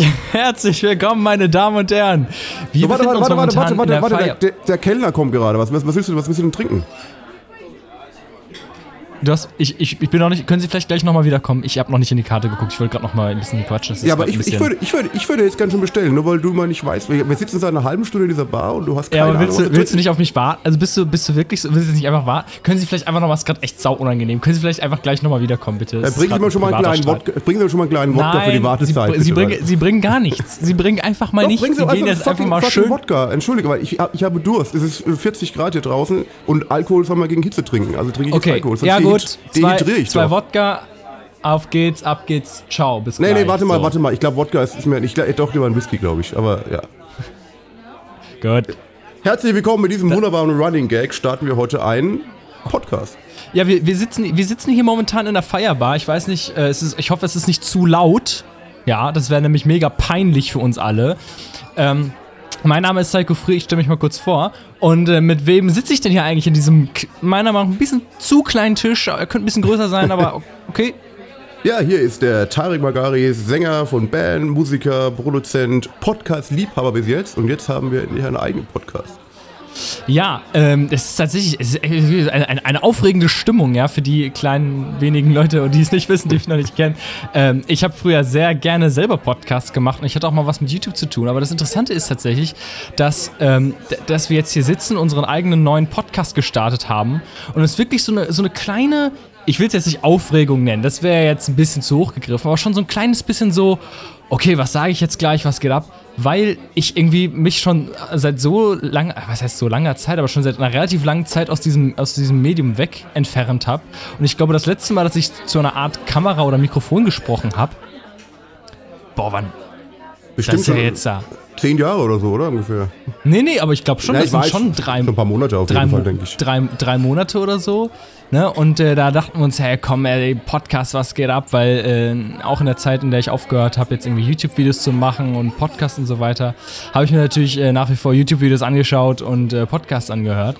Herzlich willkommen, meine Damen und Herren. Wir warte, warte, warte, warte, warte, warte, warte, der, der, der, Kellner kommt gerade. Was, was, was willst du, was willst du denn trinken? Du hast, ich, ich, ich bin noch nicht, können Sie vielleicht gleich nochmal wiederkommen? Ich habe noch nicht in die Karte geguckt, ich wollte gerade nochmal ein bisschen quatschen. Ja, aber ich, ich, würde, ich, würde, ich würde jetzt ganz schön bestellen, nur weil du mal nicht weißt. Wir sitzen seit einer halben Stunde in dieser Bar und du hast keine Ja, aber willst, Ahnung, du, willst du nicht auf mich warten? Also bist du, bist du wirklich so, willst du nicht einfach warten? Können Sie vielleicht einfach noch was gerade echt sau unangenehm? Können Sie vielleicht einfach gleich nochmal wiederkommen, bitte? Ja, bringen Sie mir schon mal einen kleinen Wodka, bringen Sie schon mal einen kleinen Wodka für die Wartezeit. Sie, Sie, bringen, Sie bringen gar nichts. Sie bringen einfach mal Doch, nichts. Sie, Sie gehen jetzt einfach mal schön. Wodka. Entschuldige, weil ich, ich habe Durst. Es ist 40 Grad hier draußen und Alkohol soll man gegen Hitze trinken. Also trinke ich okay. Alkohol. Ja gut, zwei, zwei Wodka auf geht's, ab geht's, ciao, bis gleich. Nee, nee, warte mal, so. warte mal. Ich glaube, Wodka ist, ist mir nicht, doch lieber ein Whisky, glaube ich. Aber ja. Gut. Herzlich willkommen mit diesem wunderbaren Running Gag. Starten wir heute einen Podcast. Ja, wir, wir, sitzen, wir sitzen hier momentan in der Feierbar. Ich weiß nicht, äh, es ist, ich hoffe, es ist nicht zu laut. Ja, das wäre nämlich mega peinlich für uns alle. Ähm, mein Name ist Psycho Free, ich stelle mich mal kurz vor. Und äh, mit wem sitze ich denn hier eigentlich in diesem, meiner Meinung nach, ein bisschen zu kleinen Tisch? Er könnte ein bisschen größer sein, aber okay. Ja, hier ist der Tarek Magari, Sänger von Band, Musiker, Produzent, Podcast-Liebhaber bis jetzt. Und jetzt haben wir endlich einen eigenen Podcast. Ja, ähm, es ist tatsächlich es ist eine, eine, aufregende Stimmung, ja, für die kleinen wenigen Leute, die es nicht wissen, die mich noch nicht kennen. Ähm, ich habe früher sehr gerne selber Podcasts gemacht und ich hatte auch mal was mit YouTube zu tun. Aber das Interessante ist tatsächlich, dass, ähm, dass wir jetzt hier sitzen, unseren eigenen neuen Podcast gestartet haben und es wirklich so eine, so eine kleine ich will es jetzt nicht Aufregung nennen, das wäre jetzt ein bisschen zu hoch gegriffen, aber schon so ein kleines bisschen so, okay, was sage ich jetzt gleich, was geht ab? Weil ich irgendwie mich schon seit so lang, was heißt so langer Zeit, aber schon seit einer relativ langen Zeit aus diesem, aus diesem Medium weg entfernt habe. Und ich glaube, das letzte Mal, dass ich zu einer Art Kamera oder Mikrofon gesprochen habe, boah, wann? Bestimmt das ist ja jetzt da. Zehn Jahre oder so, oder ungefähr? Nee, nee, aber ich glaube schon, ja, das sind schon drei, schon ein paar Monate auf drei, jeden Fall, denke ich. Drei, drei Monate oder so. Ne? Und äh, da dachten wir uns, hey, komm, ey, Podcast, was geht ab? Weil äh, auch in der Zeit, in der ich aufgehört habe, jetzt irgendwie YouTube-Videos zu machen und Podcasts und so weiter, habe ich mir natürlich äh, nach wie vor YouTube-Videos angeschaut und äh, Podcasts angehört.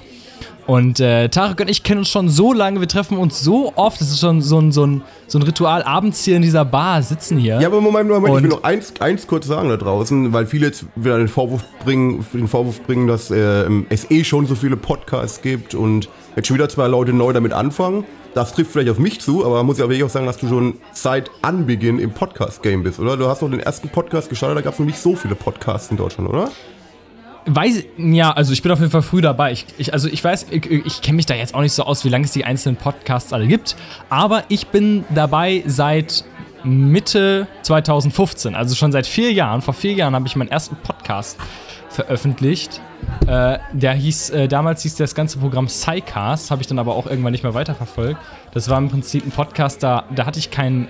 Und äh, Tarek und ich kennen uns schon so lange, wir treffen uns so oft, es ist schon so ein, so ein, so ein Ritual, abends hier in dieser Bar sitzen hier. Ja, aber Moment, Moment, und ich will noch eins, eins kurz sagen da draußen, weil viele jetzt wieder den Vorwurf bringen, den Vorwurf bringen, dass äh, es eh schon so viele Podcasts gibt und jetzt schon wieder zwei Leute neu damit anfangen. Das trifft vielleicht auf mich zu, aber man muss ja wirklich auch sagen, dass du schon seit Anbeginn im Podcast-Game bist, oder? Du hast noch den ersten Podcast gestartet, da gab es noch nicht so viele Podcasts in Deutschland, oder? Weiß, ja, also ich bin auf jeden Fall früh dabei. Ich, ich also ich weiß, ich, ich kenne mich da jetzt auch nicht so aus, wie lange es die einzelnen Podcasts alle gibt, aber ich bin dabei seit Mitte 2015, also schon seit vier Jahren. Vor vier Jahren habe ich meinen ersten Podcast veröffentlicht. Äh, der hieß, äh, damals hieß das ganze Programm Psycast, habe ich dann aber auch irgendwann nicht mehr weiterverfolgt. Das war im Prinzip ein Podcast, da, da hatte ich kein,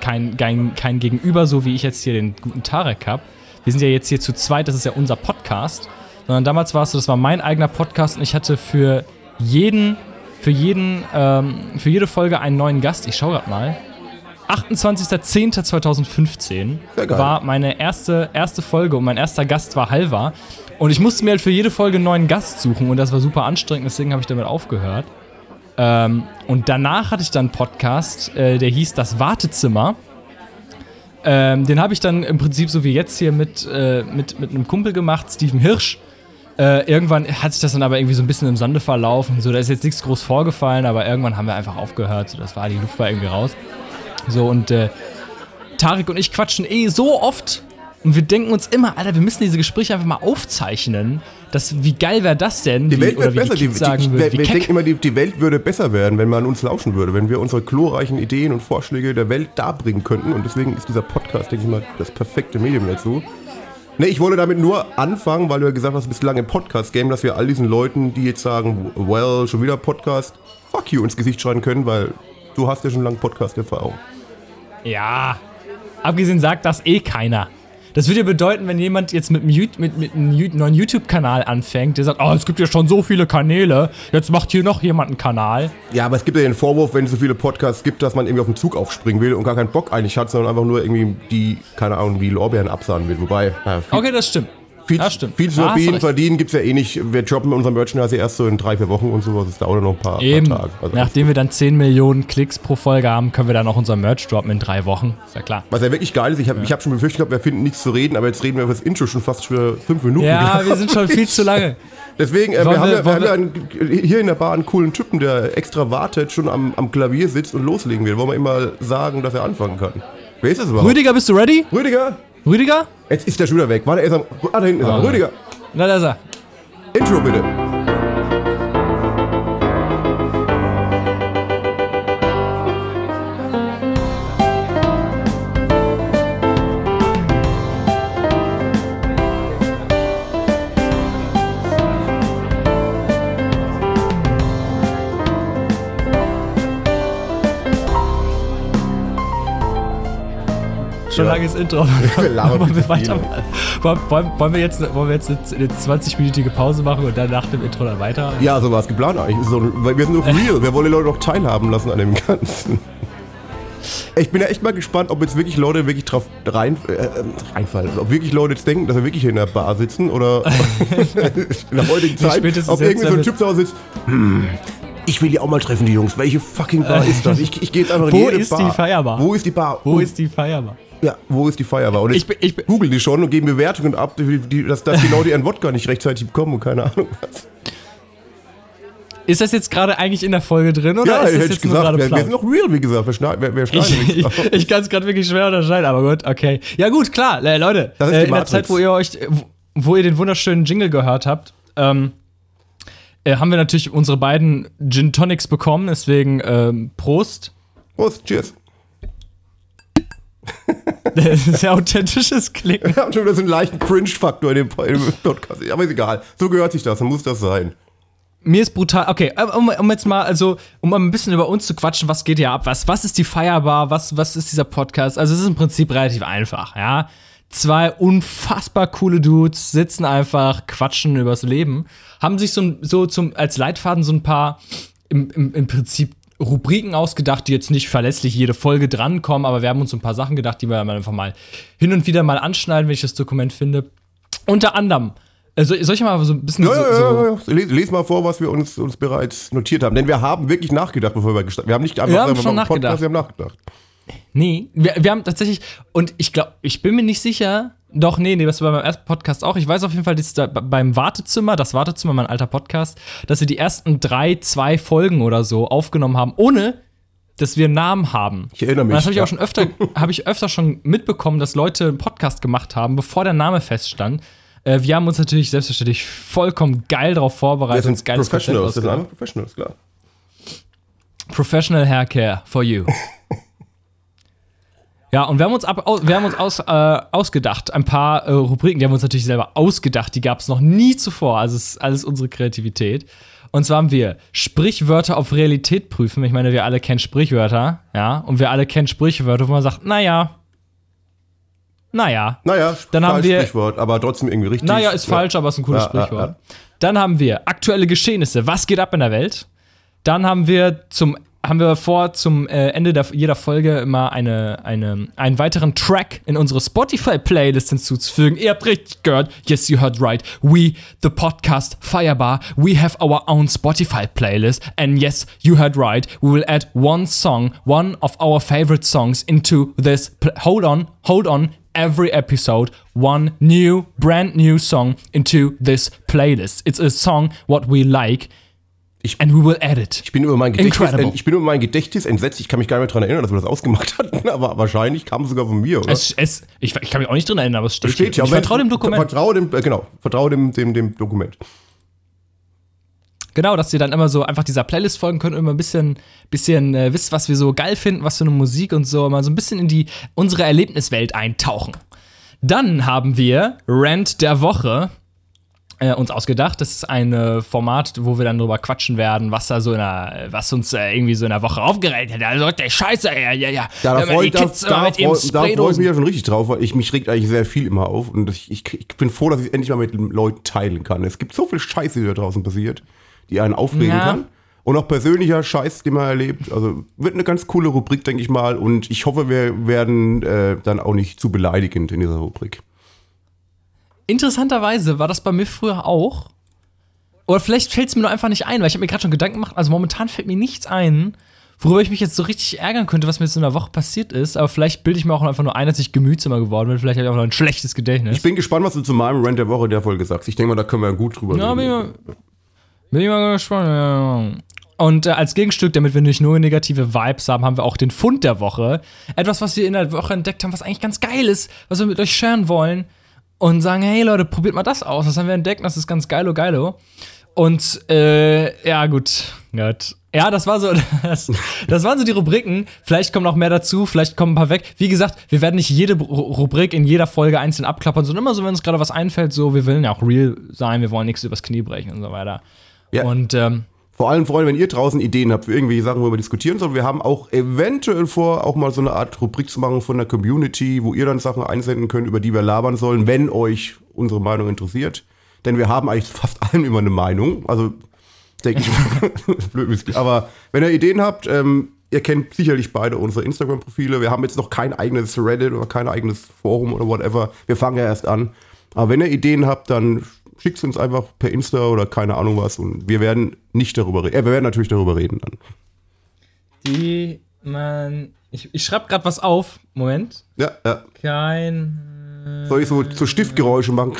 kein, kein, kein Gegenüber, so wie ich jetzt hier den guten Tarek habe wir sind ja jetzt hier zu zweit, das ist ja unser Podcast. Sondern damals war es so, das war mein eigener Podcast und ich hatte für jeden, für jeden, ähm, für jede Folge einen neuen Gast. Ich schaue gerade mal. 28.10.2015 war meine erste, erste Folge und mein erster Gast war Halva. Und ich musste mir halt für jede Folge einen neuen Gast suchen und das war super anstrengend, deswegen habe ich damit aufgehört. Ähm, und danach hatte ich dann einen Podcast, äh, der hieß Das Wartezimmer. Ähm, den habe ich dann im Prinzip so wie jetzt hier mit, äh, mit, mit einem Kumpel gemacht, Steven Hirsch. Äh, irgendwann hat sich das dann aber irgendwie so ein bisschen im Sande verlaufen. So, da ist jetzt nichts groß vorgefallen, aber irgendwann haben wir einfach aufgehört. So, das war, die Luft war irgendwie raus. So, und äh, Tarek und ich quatschen eh so oft und wir denken uns immer, Alter, wir müssen diese Gespräche einfach mal aufzeichnen. Das, wie geil wäre das denn? Die Welt wird besser. Die, sagen die, würde, wir denken immer, die, die Welt würde besser werden, wenn man uns lauschen würde, wenn wir unsere glorreichen Ideen und Vorschläge der Welt darbringen könnten. Und deswegen ist dieser Podcast, denke ich mal, das perfekte Medium dazu. Ne, ich wollte damit nur anfangen, weil du ja gesagt hast, bislang im Podcast-Game, dass wir all diesen Leuten, die jetzt sagen, well, schon wieder Podcast, fuck you ins Gesicht schreien können, weil du hast ja schon lange Podcast-Erfahrung. Ja, abgesehen sagt das eh keiner. Das würde ja bedeuten, wenn jemand jetzt mit, mit, mit einem neuen YouTube-Kanal anfängt, der sagt, oh, es gibt ja schon so viele Kanäle, jetzt macht hier noch jemand einen Kanal. Ja, aber es gibt ja den Vorwurf, wenn es so viele Podcasts gibt, dass man irgendwie auf den Zug aufspringen will und gar keinen Bock eigentlich hat, sondern einfach nur irgendwie die, keine Ahnung, die Lorbeeren absahen will. Wobei, naja, Okay, das stimmt. Viel, ja, stimmt. viel zu verdienen, verdienen gibt es ja eh nicht. Wir droppen unser Merchandise erst so in drei, vier Wochen und sowas. Das dauert noch ein paar, Eben. paar Tage. Also Nachdem wir dann 10 Millionen Klicks pro Folge haben, können wir dann auch unser Merch droppen in drei Wochen. Ist ja klar. Was ja wirklich geil ist, ich habe ja. hab schon befürchtet gehabt, wir finden nichts zu reden, aber jetzt reden wir über das Intro schon fast für fünf Minuten. Ja, wir sind schon viel zu lange. Deswegen, äh, wir, haben, wir, wir haben ja einen, hier in der Bar einen coolen Typen, der extra wartet, schon am, am Klavier sitzt und loslegen will. Wollen wir ihm mal sagen, dass er anfangen kann? Wer ist das überhaupt? Rüdiger, bist du ready? Rüdiger? Rüdiger? Jetzt ist der wieder weg. Warte, er ist am. Ah, da hinten ist er. Ah. Rüdiger. Na, da ist er. Intro bitte. Schon ja. langes Intro. Wir labern wir weiter, wollen, wollen, wir jetzt, wollen wir jetzt eine 20-minütige Pause machen und dann nach dem Intro dann weiter? Ja, so war es geplant eigentlich. So, wir sind doch real. wir wollen die Leute doch teilhaben lassen an dem Ganzen. Ich bin ja echt mal gespannt, ob jetzt wirklich Leute wirklich drauf rein, äh, reinfallen. Ob wirklich Leute jetzt denken, dass wir wirklich hier in der Bar sitzen oder in der heutigen Zeit, ob irgendwie so ein Typ da sitzt. Hm, ich will die auch mal treffen, die Jungs. Welche fucking Bar ist das? Ich, ich gehe jetzt einfach in Wo jede ist die Feierbar? Wo ist die Bar? Wo ist die Feierbar? Ja, wo ist die Feuerwehr? Und ich, ich, google die schon und geben Bewertungen ab, die, dass, dass die Leute ihren Wodka nicht rechtzeitig bekommen und keine Ahnung was. Ist das jetzt gerade eigentlich in der Folge drin oder ja, ist das hätte jetzt ich gesagt, wir, wir, sind noch real, wie gesagt. Wir, schneiden, wir, wir schneiden ich, ich, ich kann es gerade wirklich schwer unterscheiden, aber gut, okay. Ja gut, klar, äh, Leute, äh, in der Zeit, wo ihr euch, wo ihr den wunderschönen Jingle gehört habt, ähm, äh, haben wir natürlich unsere beiden Gin Tonics bekommen, deswegen ähm, Prost. Prost, cheers. Das ist ja authentisches Klicken. Wir haben schon wieder so einen leichten Cringe-Faktor in, dem Podcast. Aber ist egal. So gehört sich das, dann muss das sein. Mir ist brutal. Okay, äh, um, um, jetzt mal, also, um mal ein bisschen über uns zu quatschen, was geht hier ab? Was, was ist die Feierbar? Was, was ist dieser Podcast? Also, es ist im Prinzip relativ einfach, ja. Zwei unfassbar coole Dudes sitzen einfach, quatschen übers Leben, haben sich so, so zum, als Leitfaden so ein paar im, im, im Prinzip Rubriken ausgedacht, die jetzt nicht verlässlich jede Folge drankommen, aber wir haben uns ein paar Sachen gedacht, die wir einfach mal hin und wieder mal anschneiden, wenn ich das Dokument finde. Unter anderem, also soll ich mal so ein bisschen. Ja, so, ja, ja, ja. Les, les, mal vor, was wir uns, uns bereits notiert haben. Denn wir haben wirklich nachgedacht, bevor wir gestartet haben. Wir haben nicht einfach wir haben schon nachgedacht. Podcast, wir haben nachgedacht. Nee, wir, wir haben tatsächlich, und ich glaube, ich bin mir nicht sicher, doch, nee, nee, das war beim ersten Podcast auch. Ich weiß auf jeden Fall, dass da beim Wartezimmer, das Wartezimmer, mein alter Podcast, dass wir die ersten drei, zwei Folgen oder so aufgenommen haben, ohne dass wir einen Namen haben. Ich erinnere mich. Und das habe ich auch schon öfter, habe ich öfter schon mitbekommen, dass Leute einen Podcast gemacht haben, bevor der Name feststand. Äh, wir haben uns natürlich selbstverständlich vollkommen geil darauf vorbereitet. Wir sind Professionals, das sind Professionals, klar. Professional Haircare for you. Ja, und wir haben uns, ab, wir haben uns aus, äh, ausgedacht, ein paar äh, Rubriken, die haben wir uns natürlich selber ausgedacht, die gab es noch nie zuvor. Also es ist alles unsere Kreativität. Und zwar haben wir Sprichwörter auf Realität prüfen. Ich meine, wir alle kennen Sprichwörter, ja, und wir alle kennen Sprichwörter, wo man sagt, naja, naja. Naja, dann haben wir Sprichwort, aber trotzdem irgendwie richtig. Naja, ist ja. falsch, aber ist ein cooles ja, Sprichwort. Ja, dann haben wir aktuelle Geschehnisse. Was geht ab in der Welt? Dann haben wir zum haben wir vor, zum äh, Ende der, jeder Folge immer eine, eine, einen weiteren Track in unsere Spotify-Playlist hinzuzufügen. Ihr habt richtig gehört. Yes, you heard right. We, the podcast Firebar, we have our own Spotify-Playlist. And yes, you heard right. We will add one song, one of our favorite songs into this. hold on, hold on. Every episode, one new, brand new song into this playlist. It's a song what we like ich, And we will edit. Ich bin über mein Gedächtnis, ich bin über mein Gedächtnis entsetzt. Ich kann mich gar nicht mehr daran erinnern, dass wir das ausgemacht hatten, aber wahrscheinlich kam es sogar von mir, oder? Es, es, ich, ich, kann mich auch nicht dran erinnern, aber es steht, steht hier. Ja, ich vertraue dem Dokument. Vertraue dem, äh, genau, vertraue dem, dem, dem Dokument. Genau, dass ihr dann immer so einfach dieser Playlist folgen könnt und immer ein bisschen, bisschen äh, wisst, was wir so geil finden, was für eine Musik und so, mal so ein bisschen in die unsere Erlebniswelt eintauchen. Dann haben wir Rant der Woche äh, uns ausgedacht. Das ist ein äh, Format, wo wir dann drüber quatschen werden, was da so in der, was uns äh, irgendwie so in der Woche aufgeregt hat. Also der Scheiße, ja, ja, ja. Ja, da freue da, da, freu, freu ich mich ja schon richtig drauf, weil ich mich regt eigentlich sehr viel immer auf und ich, ich, ich bin froh, dass ich es endlich mal mit den Leuten teilen kann. Es gibt so viel Scheiße, die da draußen passiert, die einen aufregen ja. kann. Und auch persönlicher Scheiß, den man erlebt. Also wird eine ganz coole Rubrik, denke ich mal. Und ich hoffe, wir werden äh, dann auch nicht zu beleidigend in dieser Rubrik. Interessanterweise war das bei mir früher auch. Oder vielleicht fällt es mir nur einfach nicht ein, weil ich habe mir gerade schon Gedanken gemacht, also momentan fällt mir nichts ein, worüber ich mich jetzt so richtig ärgern könnte, was mir jetzt in der Woche passiert ist. Aber vielleicht bilde ich mir auch einfach nur ein, dass ich gemütsamer geworden bin. Vielleicht habe ich auch noch ein schlechtes Gedächtnis. Ich bin gespannt, was du zu meinem Rant der Woche der Folge sagst. Ich denke mal, da können wir gut drüber ja, reden. Bin ich, mal, bin ich mal gespannt. Und äh, als Gegenstück, damit wir nicht nur negative Vibes haben, haben wir auch den Fund der Woche. Etwas, was wir in der Woche entdeckt haben, was eigentlich ganz geil ist, was wir mit euch sharen wollen. Und sagen, hey Leute, probiert mal das aus. Das haben wir entdeckt, das ist ganz geilo, geilo. Und äh, ja, gut. Gott. Ja, das war so, das, das waren so die Rubriken. Vielleicht kommen noch mehr dazu, vielleicht kommen ein paar weg. Wie gesagt, wir werden nicht jede Rubrik in jeder Folge einzeln abklappern, sondern immer so, wenn uns gerade was einfällt, so, wir wollen ja auch real sein, wir wollen nichts übers Knie brechen und so weiter. Ja. Und ähm, vor allem, Freunde, wenn ihr draußen Ideen habt für irgendwelche Sachen, worüber wir diskutieren sollen, wir haben auch eventuell vor, auch mal so eine Art Rubrik zu machen von der Community, wo ihr dann Sachen einsenden könnt, über die wir labern sollen, wenn euch unsere Meinung interessiert. Denn wir haben eigentlich fast allen immer eine Meinung. Also, denke ich, blöd Aber wenn ihr Ideen habt, ähm, ihr kennt sicherlich beide unsere Instagram-Profile. Wir haben jetzt noch kein eigenes Reddit oder kein eigenes Forum oder whatever. Wir fangen ja erst an. Aber wenn ihr Ideen habt, dann schickt es uns einfach per Insta oder keine Ahnung was und wir werden nicht darüber reden. Äh, wir werden natürlich darüber reden dann. Die man. Ich, ich schreibe gerade was auf. Moment. Ja, ja. Kein. Soll ich so, so Stiftgeräusche machen?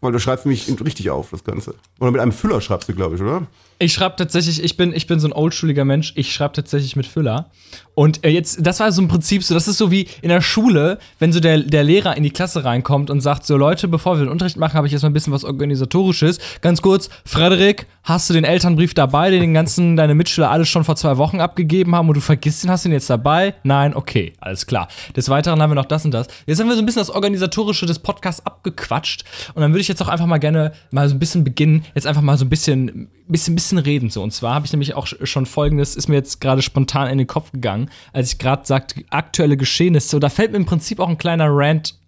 Weil du schreibst mich richtig auf, das Ganze. Oder mit einem Füller schreibst du, glaube ich, oder? Ich schreibe tatsächlich, ich bin, ich bin so ein oldschuliger Mensch, ich schreibe tatsächlich mit Füller. Und äh, jetzt, das war so ein Prinzip, so, das ist so wie in der Schule, wenn so der, der Lehrer in die Klasse reinkommt und sagt: So, Leute, bevor wir den Unterricht machen, habe ich jetzt mal ein bisschen was Organisatorisches. Ganz kurz, Frederik, hast du den Elternbrief dabei, den den ganzen deine Mitschüler alles schon vor zwei Wochen abgegeben haben und du vergisst ihn, hast du ihn jetzt dabei? Nein, okay, alles klar. Des Weiteren haben wir noch das und das. Jetzt haben wir so ein bisschen das Organisatorische des Podcasts abgequatscht und dann würde ich jetzt auch einfach mal gerne mal so ein bisschen beginnen, jetzt einfach mal so ein bisschen bisschen, bisschen reden so. Und zwar habe ich nämlich auch schon folgendes, ist mir jetzt gerade spontan in den Kopf gegangen, als ich gerade sagte, aktuelle Geschehnisse. Da fällt mir im Prinzip auch ein kleiner Rant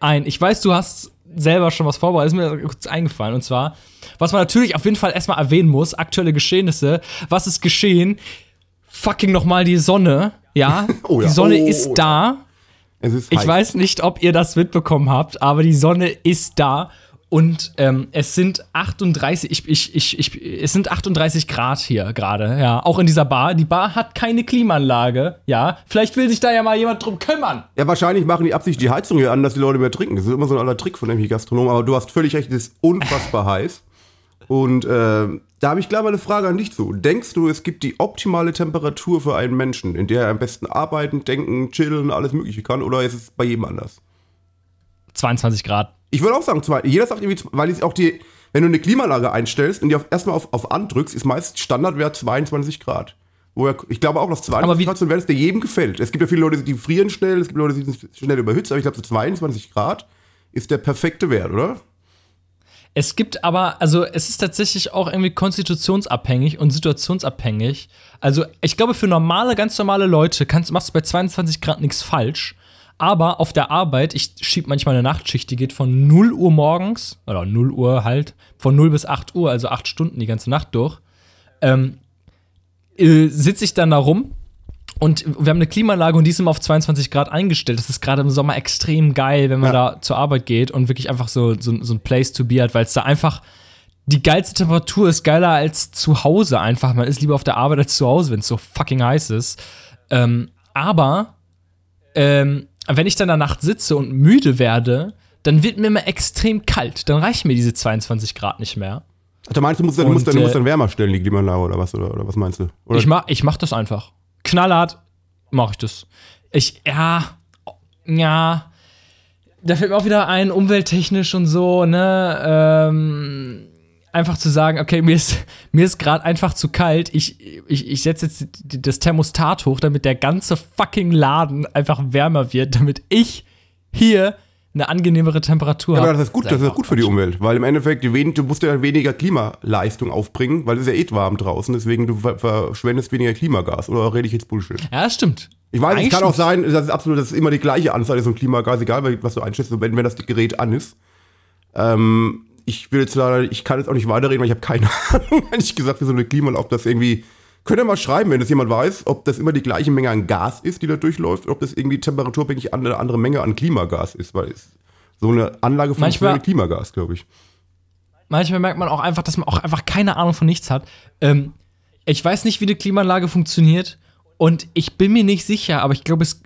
ein. Ich weiß, du hast selber schon was vorbereitet, ist mir kurz eingefallen. Und zwar, was man natürlich auf jeden Fall erstmal erwähnen muss, aktuelle Geschehnisse. Was ist geschehen? Fucking nochmal die Sonne. Ja, oh ja. die Sonne oh, ist da. Ist ich weiß nicht, ob ihr das mitbekommen habt, aber die Sonne ist da. Und ähm, es sind 38, ich, ich, ich, ich, es sind 38 Grad hier gerade, ja. Auch in dieser Bar. Die Bar hat keine Klimaanlage, ja. Vielleicht will sich da ja mal jemand drum kümmern. Ja, wahrscheinlich machen die Absicht die Heizung hier an, dass die Leute mehr trinken. Das ist immer so ein aller Trick von dem Gastronom. Aber du hast völlig recht, es ist unfassbar heiß. Und äh, da habe ich gleich mal eine Frage an dich zu. Denkst du, es gibt die optimale Temperatur für einen Menschen, in der er am besten arbeiten, denken, chillen, alles Mögliche kann? Oder ist es bei jedem anders? 22 Grad. Ich würde auch sagen, zwei. Jeder sagt irgendwie, weil es auch die, wenn du eine Klimaanlage einstellst und die auf, erstmal auf, auf andrückst, ist meist Standardwert 22 Grad. Wo er, ich glaube auch, dass 22 Grad so wäre, der jedem gefällt. Es gibt ja viele Leute, die frieren schnell, es gibt Leute, die sind schnell überhitzt, aber ich glaube, so 22 Grad ist der perfekte Wert, oder? Es gibt aber, also es ist tatsächlich auch irgendwie konstitutionsabhängig und situationsabhängig. Also ich glaube, für normale, ganz normale Leute kannst, machst du bei 22 Grad nichts falsch. Aber auf der Arbeit, ich schiebe manchmal eine Nachtschicht, die geht von 0 Uhr morgens, oder 0 Uhr halt, von 0 bis 8 Uhr, also 8 Stunden die ganze Nacht durch, ähm, äh, sitze ich dann da rum und wir haben eine Klimaanlage und die ist immer auf 22 Grad eingestellt. Das ist gerade im Sommer extrem geil, wenn man ja. da zur Arbeit geht und wirklich einfach so, so, so ein Place to be hat, weil es da einfach die geilste Temperatur ist geiler als zu Hause einfach. Man ist lieber auf der Arbeit als zu Hause, wenn es so fucking heiß ist. Ähm, aber ähm, wenn ich dann in der Nacht sitze und müde werde, dann wird mir immer extrem kalt. Dann reichen mir diese 22 Grad nicht mehr. Ach, du meinst, du musst, dann, und, musst, dann, du musst dann wärmer stellen, die Klimaanlage oder was? Oder, oder was meinst du? Oder? Ich, mach, ich mach das einfach. Knallhart mache ich das. Ich, ja, ja. Da fällt mir auch wieder ein, umwelttechnisch und so, ne? Ähm, einfach zu sagen, okay, mir ist, mir ist gerade einfach zu kalt. Ich, ich, ich setze jetzt das Thermostat hoch, damit der ganze fucking Laden einfach wärmer wird, damit ich hier eine angenehmere Temperatur habe. Ja, aber das ist gut, das ist gut für die Umwelt, weil im Endeffekt, du musst ja weniger Klimaleistung aufbringen, weil es ist ja eh warm draußen, deswegen du verschwendest weniger Klimagas. Oder rede ich jetzt Bullshit? Ja, das stimmt. Ich weiß, Eigentlich es kann auch sein, das ist absolut, das ist immer die gleiche Anzahl ist so ein Klimagas, egal was du einschätzt, wenn, wenn das Gerät an ist. Ähm, ich will jetzt leider, ich kann jetzt auch nicht weiterreden, weil ich habe keine Ahnung, ehrlich gesagt, wie so eine Klimaanlage, ob das irgendwie. Könnt ihr mal schreiben, wenn das jemand weiß, ob das immer die gleiche Menge an Gas ist, die da durchläuft, ob das irgendwie temperaturabhängig eine andere Menge an Klimagas ist, weil es So eine Anlage Manchmal- funktioniert mit Klimagas, glaube ich. Manchmal merkt man auch einfach, dass man auch einfach keine Ahnung von nichts hat. Ähm, ich weiß nicht, wie die Klimaanlage funktioniert und ich bin mir nicht sicher, aber ich glaube, es.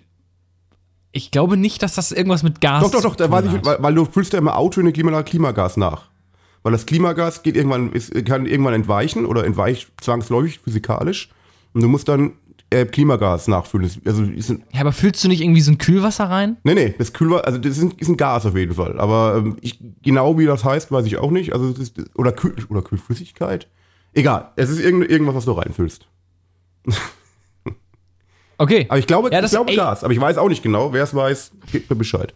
Ich glaube nicht, dass das irgendwas mit Gas Doch, doch, doch, da weiß ich, weil, weil du füllst ja immer Auto in eine Klimaanlage Klimagas nach. Weil das Klimagas geht irgendwann, ist, kann irgendwann entweichen oder entweicht zwangsläufig physikalisch. Und du musst dann äh, Klimagas nachfüllen. Das, also, ist ein, Ja, aber füllst du nicht irgendwie so ein Kühlwasser rein? nee, nee, das Kühlwasser, also das ist ein, ist ein Gas auf jeden Fall. Aber ähm, ich, genau wie das heißt, weiß ich auch nicht. Also, ist, oder, Kühl, oder Kühlflüssigkeit. Egal, es ist irgend, irgendwas, was du reinfüllst. Okay. Aber ich glaube, Ja, ich das- glaube ey. Gas. Aber ich weiß auch nicht genau. Wer es weiß, gibt mir Bescheid.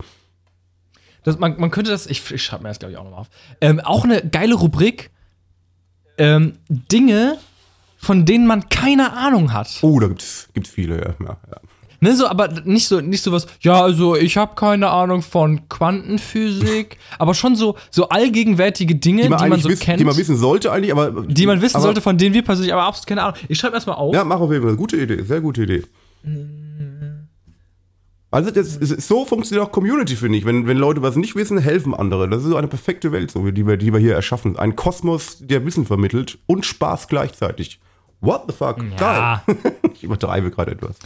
Das, man, man könnte das, ich, ich schreibe mir das, glaube ich, auch nochmal auf. Ähm, auch eine geile Rubrik. Ähm, Dinge, von denen man keine Ahnung hat. Oh, da gibt's, gibt's viele, ja. ja, ja. Ne, so, aber nicht so, nicht so was, ja, also ich habe keine Ahnung von Quantenphysik, aber schon so, so allgegenwärtige Dinge, Die die man, man, eigentlich so wissen, kennt, die man wissen sollte eigentlich, aber die man wissen aber, sollte, von denen wir persönlich aber absolut keine Ahnung. Ich schreibe erstmal auf. Ja, mach auf jeden Fall. Gute Idee, sehr gute Idee. Also das ist, so funktioniert auch Community, finde ich. Wenn, wenn Leute was nicht wissen, helfen andere. Das ist so eine perfekte Welt, so, die, wir, die wir hier erschaffen. Ein Kosmos, der Wissen vermittelt und Spaß gleichzeitig. What the fuck? Ja. Geil. ich übertreibe gerade etwas.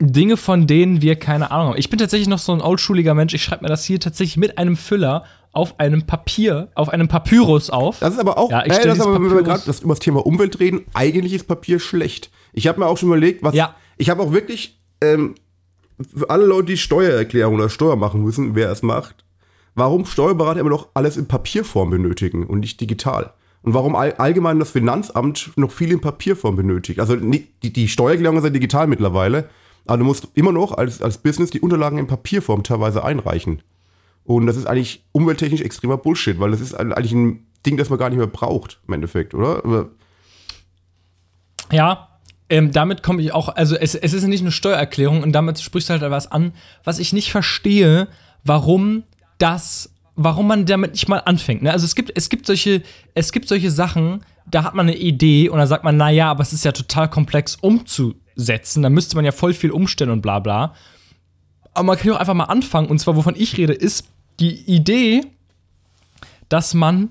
Dinge, von denen wir keine Ahnung haben. Ich bin tatsächlich noch so ein oldschuliger Mensch. Ich schreibe mir das hier tatsächlich mit einem Füller auf einem Papier, auf einem Papyrus auf. Das ist aber auch, Ja, ich äh, stell das aber, wenn wir gerade das über das Thema Umwelt reden, eigentlich ist Papier schlecht. Ich habe mir auch schon überlegt, was. Ja. Ich habe auch wirklich ähm, für alle Leute, die Steuererklärung oder Steuer machen müssen, wer es macht, warum Steuerberater immer noch alles in Papierform benötigen und nicht digital. Und warum all, allgemein das Finanzamt noch viel in Papierform benötigt. Also die, die Steuererklärung ist ja digital mittlerweile, aber du musst immer noch als, als Business die Unterlagen in Papierform teilweise einreichen. Und das ist eigentlich umwelttechnisch extremer Bullshit, weil das ist eigentlich ein Ding, das man gar nicht mehr braucht, im Endeffekt, oder? Ja, ähm, damit komme ich auch, also es, es ist nicht eine Steuererklärung und damit sprichst du halt was an, was ich nicht verstehe, warum das, warum man damit nicht mal anfängt. Ne? Also es gibt, es gibt solche, es gibt solche Sachen, da hat man eine Idee und da sagt man, naja, aber es ist ja total komplex umzusetzen, da müsste man ja voll viel umstellen und bla bla. Aber man kann ja auch einfach mal anfangen, und zwar, wovon ich rede, ist die Idee, dass man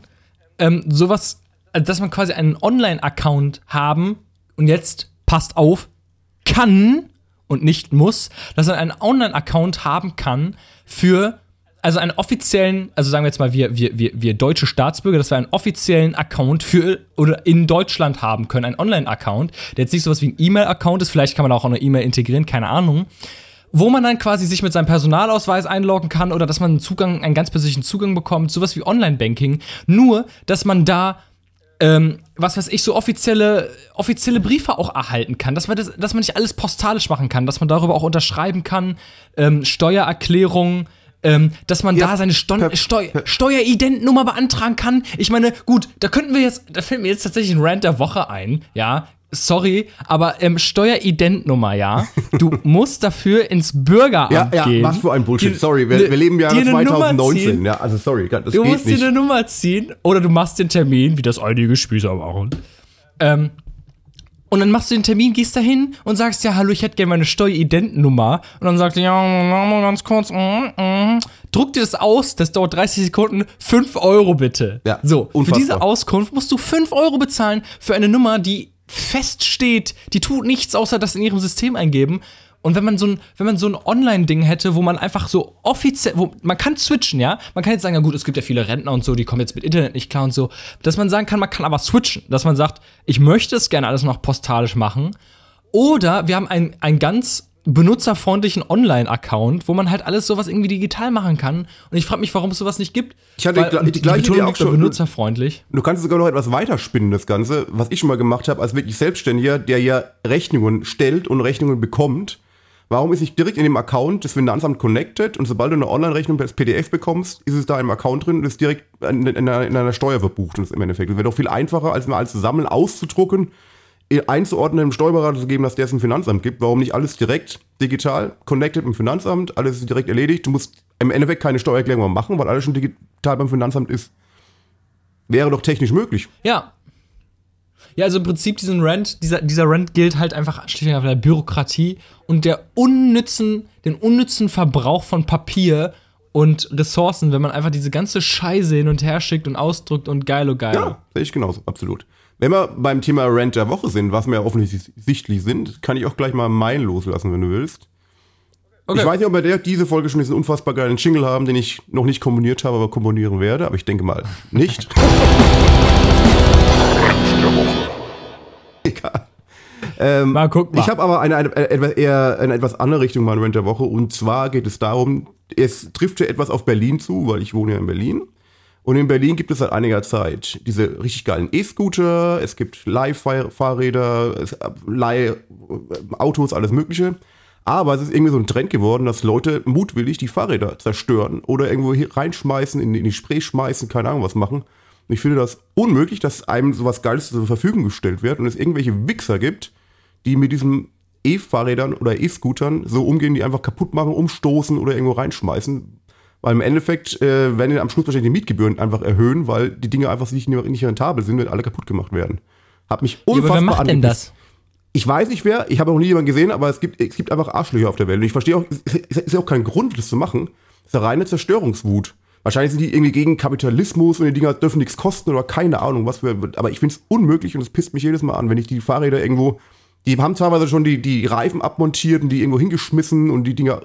ähm, sowas, also dass man quasi einen Online-Account haben und jetzt passt auf, kann und nicht muss, dass man einen Online-Account haben kann für also einen offiziellen, also sagen wir jetzt mal, wir, wir, wir, wir deutsche Staatsbürger, dass wir einen offiziellen Account für oder in Deutschland haben können, einen Online-Account, der jetzt nicht sowas wie ein E-Mail-Account ist, vielleicht kann man auch eine E-Mail integrieren, keine Ahnung, wo man dann quasi sich mit seinem Personalausweis einloggen kann oder dass man einen Zugang, einen ganz persönlichen Zugang bekommt, sowas wie Online-Banking. Nur, dass man da, ähm, was weiß ich, so offizielle, offizielle Briefe auch erhalten kann, dass man, das, dass man nicht alles postalisch machen kann, dass man darüber auch unterschreiben kann, ähm, Steuererklärungen, ähm, dass man Ja, da seine per- Steu Steueridentnummer beantragen kann. Ich meine, gut, da könnten wir jetzt, da fällt mir jetzt tatsächlich ein Rant der Woche ein, ja. Sorry, aber ähm, Steueridentnummer, ja. Du musst dafür ins Bürgeramt ja, ja, gehen. was für ein Bullshit. Die- sorry, wir, ne- wir leben dir Nummer 2019. ziehen. Ja, also sorry, das Du musst dir nicht. eine Nummer ziehen oder du machst den Termin, wie das einige Spießer machen. Ähm, und dann machst du den Termin, gehst da hin und sagst, ja, hallo, ich hätte gerne meine Steueridentennummer. Und dann sagt er, ja, mal ganz kurz, mm, mm. druck dir das aus, das dauert 30 Sekunden, 5 Euro bitte. Ja, so, für unfassbar. diese Auskunft musst du 5 Euro bezahlen für eine Nummer, die feststeht, die tut nichts, außer das in ihrem System eingeben. Und wenn man so ein, wenn man so ein Online-Ding hätte, wo man einfach so offiziell, wo man kann switchen, ja, man kann jetzt sagen, ja gut, es gibt ja viele Rentner und so, die kommen jetzt mit Internet nicht klar und so, dass man sagen kann, man kann aber switchen, dass man sagt, ich möchte es gerne alles noch postalisch machen. Oder wir haben einen, einen ganz benutzerfreundlichen Online-Account, wo man halt alles sowas irgendwie digital machen kann. Und ich frage mich, warum es sowas nicht gibt. Ich hatte die gla- die gleiche Idee auch schon. benutzerfreundlich. Du kannst sogar noch etwas weiterspinnen, das Ganze, was ich schon mal gemacht habe, als wirklich Selbstständiger, der ja Rechnungen stellt und Rechnungen bekommt. Warum ist nicht direkt in dem Account das Finanzamt connected und sobald du eine Online-Rechnung als PDF bekommst, ist es da im Account drin und ist direkt in, in, einer, in einer Steuer verbucht und das im Endeffekt. Das wäre doch viel einfacher, als mal alles zusammen auszudrucken, einzuordnen, dem Steuerberater zu geben, dass der es im Finanzamt gibt. Warum nicht alles direkt digital connected im Finanzamt, alles ist direkt erledigt. Du musst im Endeffekt keine Steuererklärung mehr machen, weil alles schon digital beim Finanzamt ist. Wäre doch technisch möglich. Ja. Ja, also im Prinzip diesen Rant, dieser, dieser Rant gilt halt einfach schlicht auf der Bürokratie und der unnützen, den unnützen Verbrauch von Papier und Ressourcen, wenn man einfach diese ganze Scheiße hin und her schickt und ausdrückt und geil, oh geil. Ja, sehe ich genauso, absolut. Wenn wir beim Thema Rant der Woche sind, was wir ja offensichtlich sind, kann ich auch gleich mal meinen loslassen, wenn du willst. Okay. Ich weiß nicht, ob wir der, diese Folge schon diesen unfassbar geilen Jingle haben, den ich noch nicht komponiert habe, aber komponieren werde, aber ich denke mal nicht. Egal. Ähm, mal gucken. Ich habe aber eine, eine, eine, eher eine etwas andere Richtung mein Rant der Woche. Und zwar geht es darum, es trifft ja etwas auf Berlin zu, weil ich wohne ja in Berlin. Und in Berlin gibt es seit einiger Zeit diese richtig geilen E-Scooter, es gibt Leih-Fahrräder, Leih-Autos, alles Mögliche. Aber es ist irgendwie so ein Trend geworden, dass Leute mutwillig die Fahrräder zerstören oder irgendwo reinschmeißen, in, die Spray schmeißen, keine Ahnung was machen. Und ich finde das unmöglich, dass einem sowas Geiles zur Verfügung gestellt wird und es irgendwelche Wichser gibt, die mit diesen E-Fahrrädern oder E-Scootern so umgehen, die einfach kaputt machen, umstoßen oder irgendwo reinschmeißen. Weil im Endeffekt äh, werden am Schluss wahrscheinlich die Mietgebühren einfach erhöhen, weil die Dinge einfach nicht, nicht rentabel sind, wenn alle kaputt gemacht werden. Hat mich unfassbar ja, aber wer macht denn das? Ich weiß nicht wer, ich habe noch nie jemanden gesehen, aber es gibt, es gibt einfach Arschlöcher auf der Welt. Und ich verstehe auch, es ist ja auch kein Grund, das zu machen. Es ist eine reine Zerstörungswut. Wahrscheinlich sind die irgendwie gegen Kapitalismus und die Dinger dürfen nichts kosten oder keine Ahnung, was für. Aber ich finde es unmöglich und es pisst mich jedes Mal an, wenn ich die Fahrräder irgendwo. Die haben teilweise schon die, die Reifen abmontiert und die irgendwo hingeschmissen und die Dinger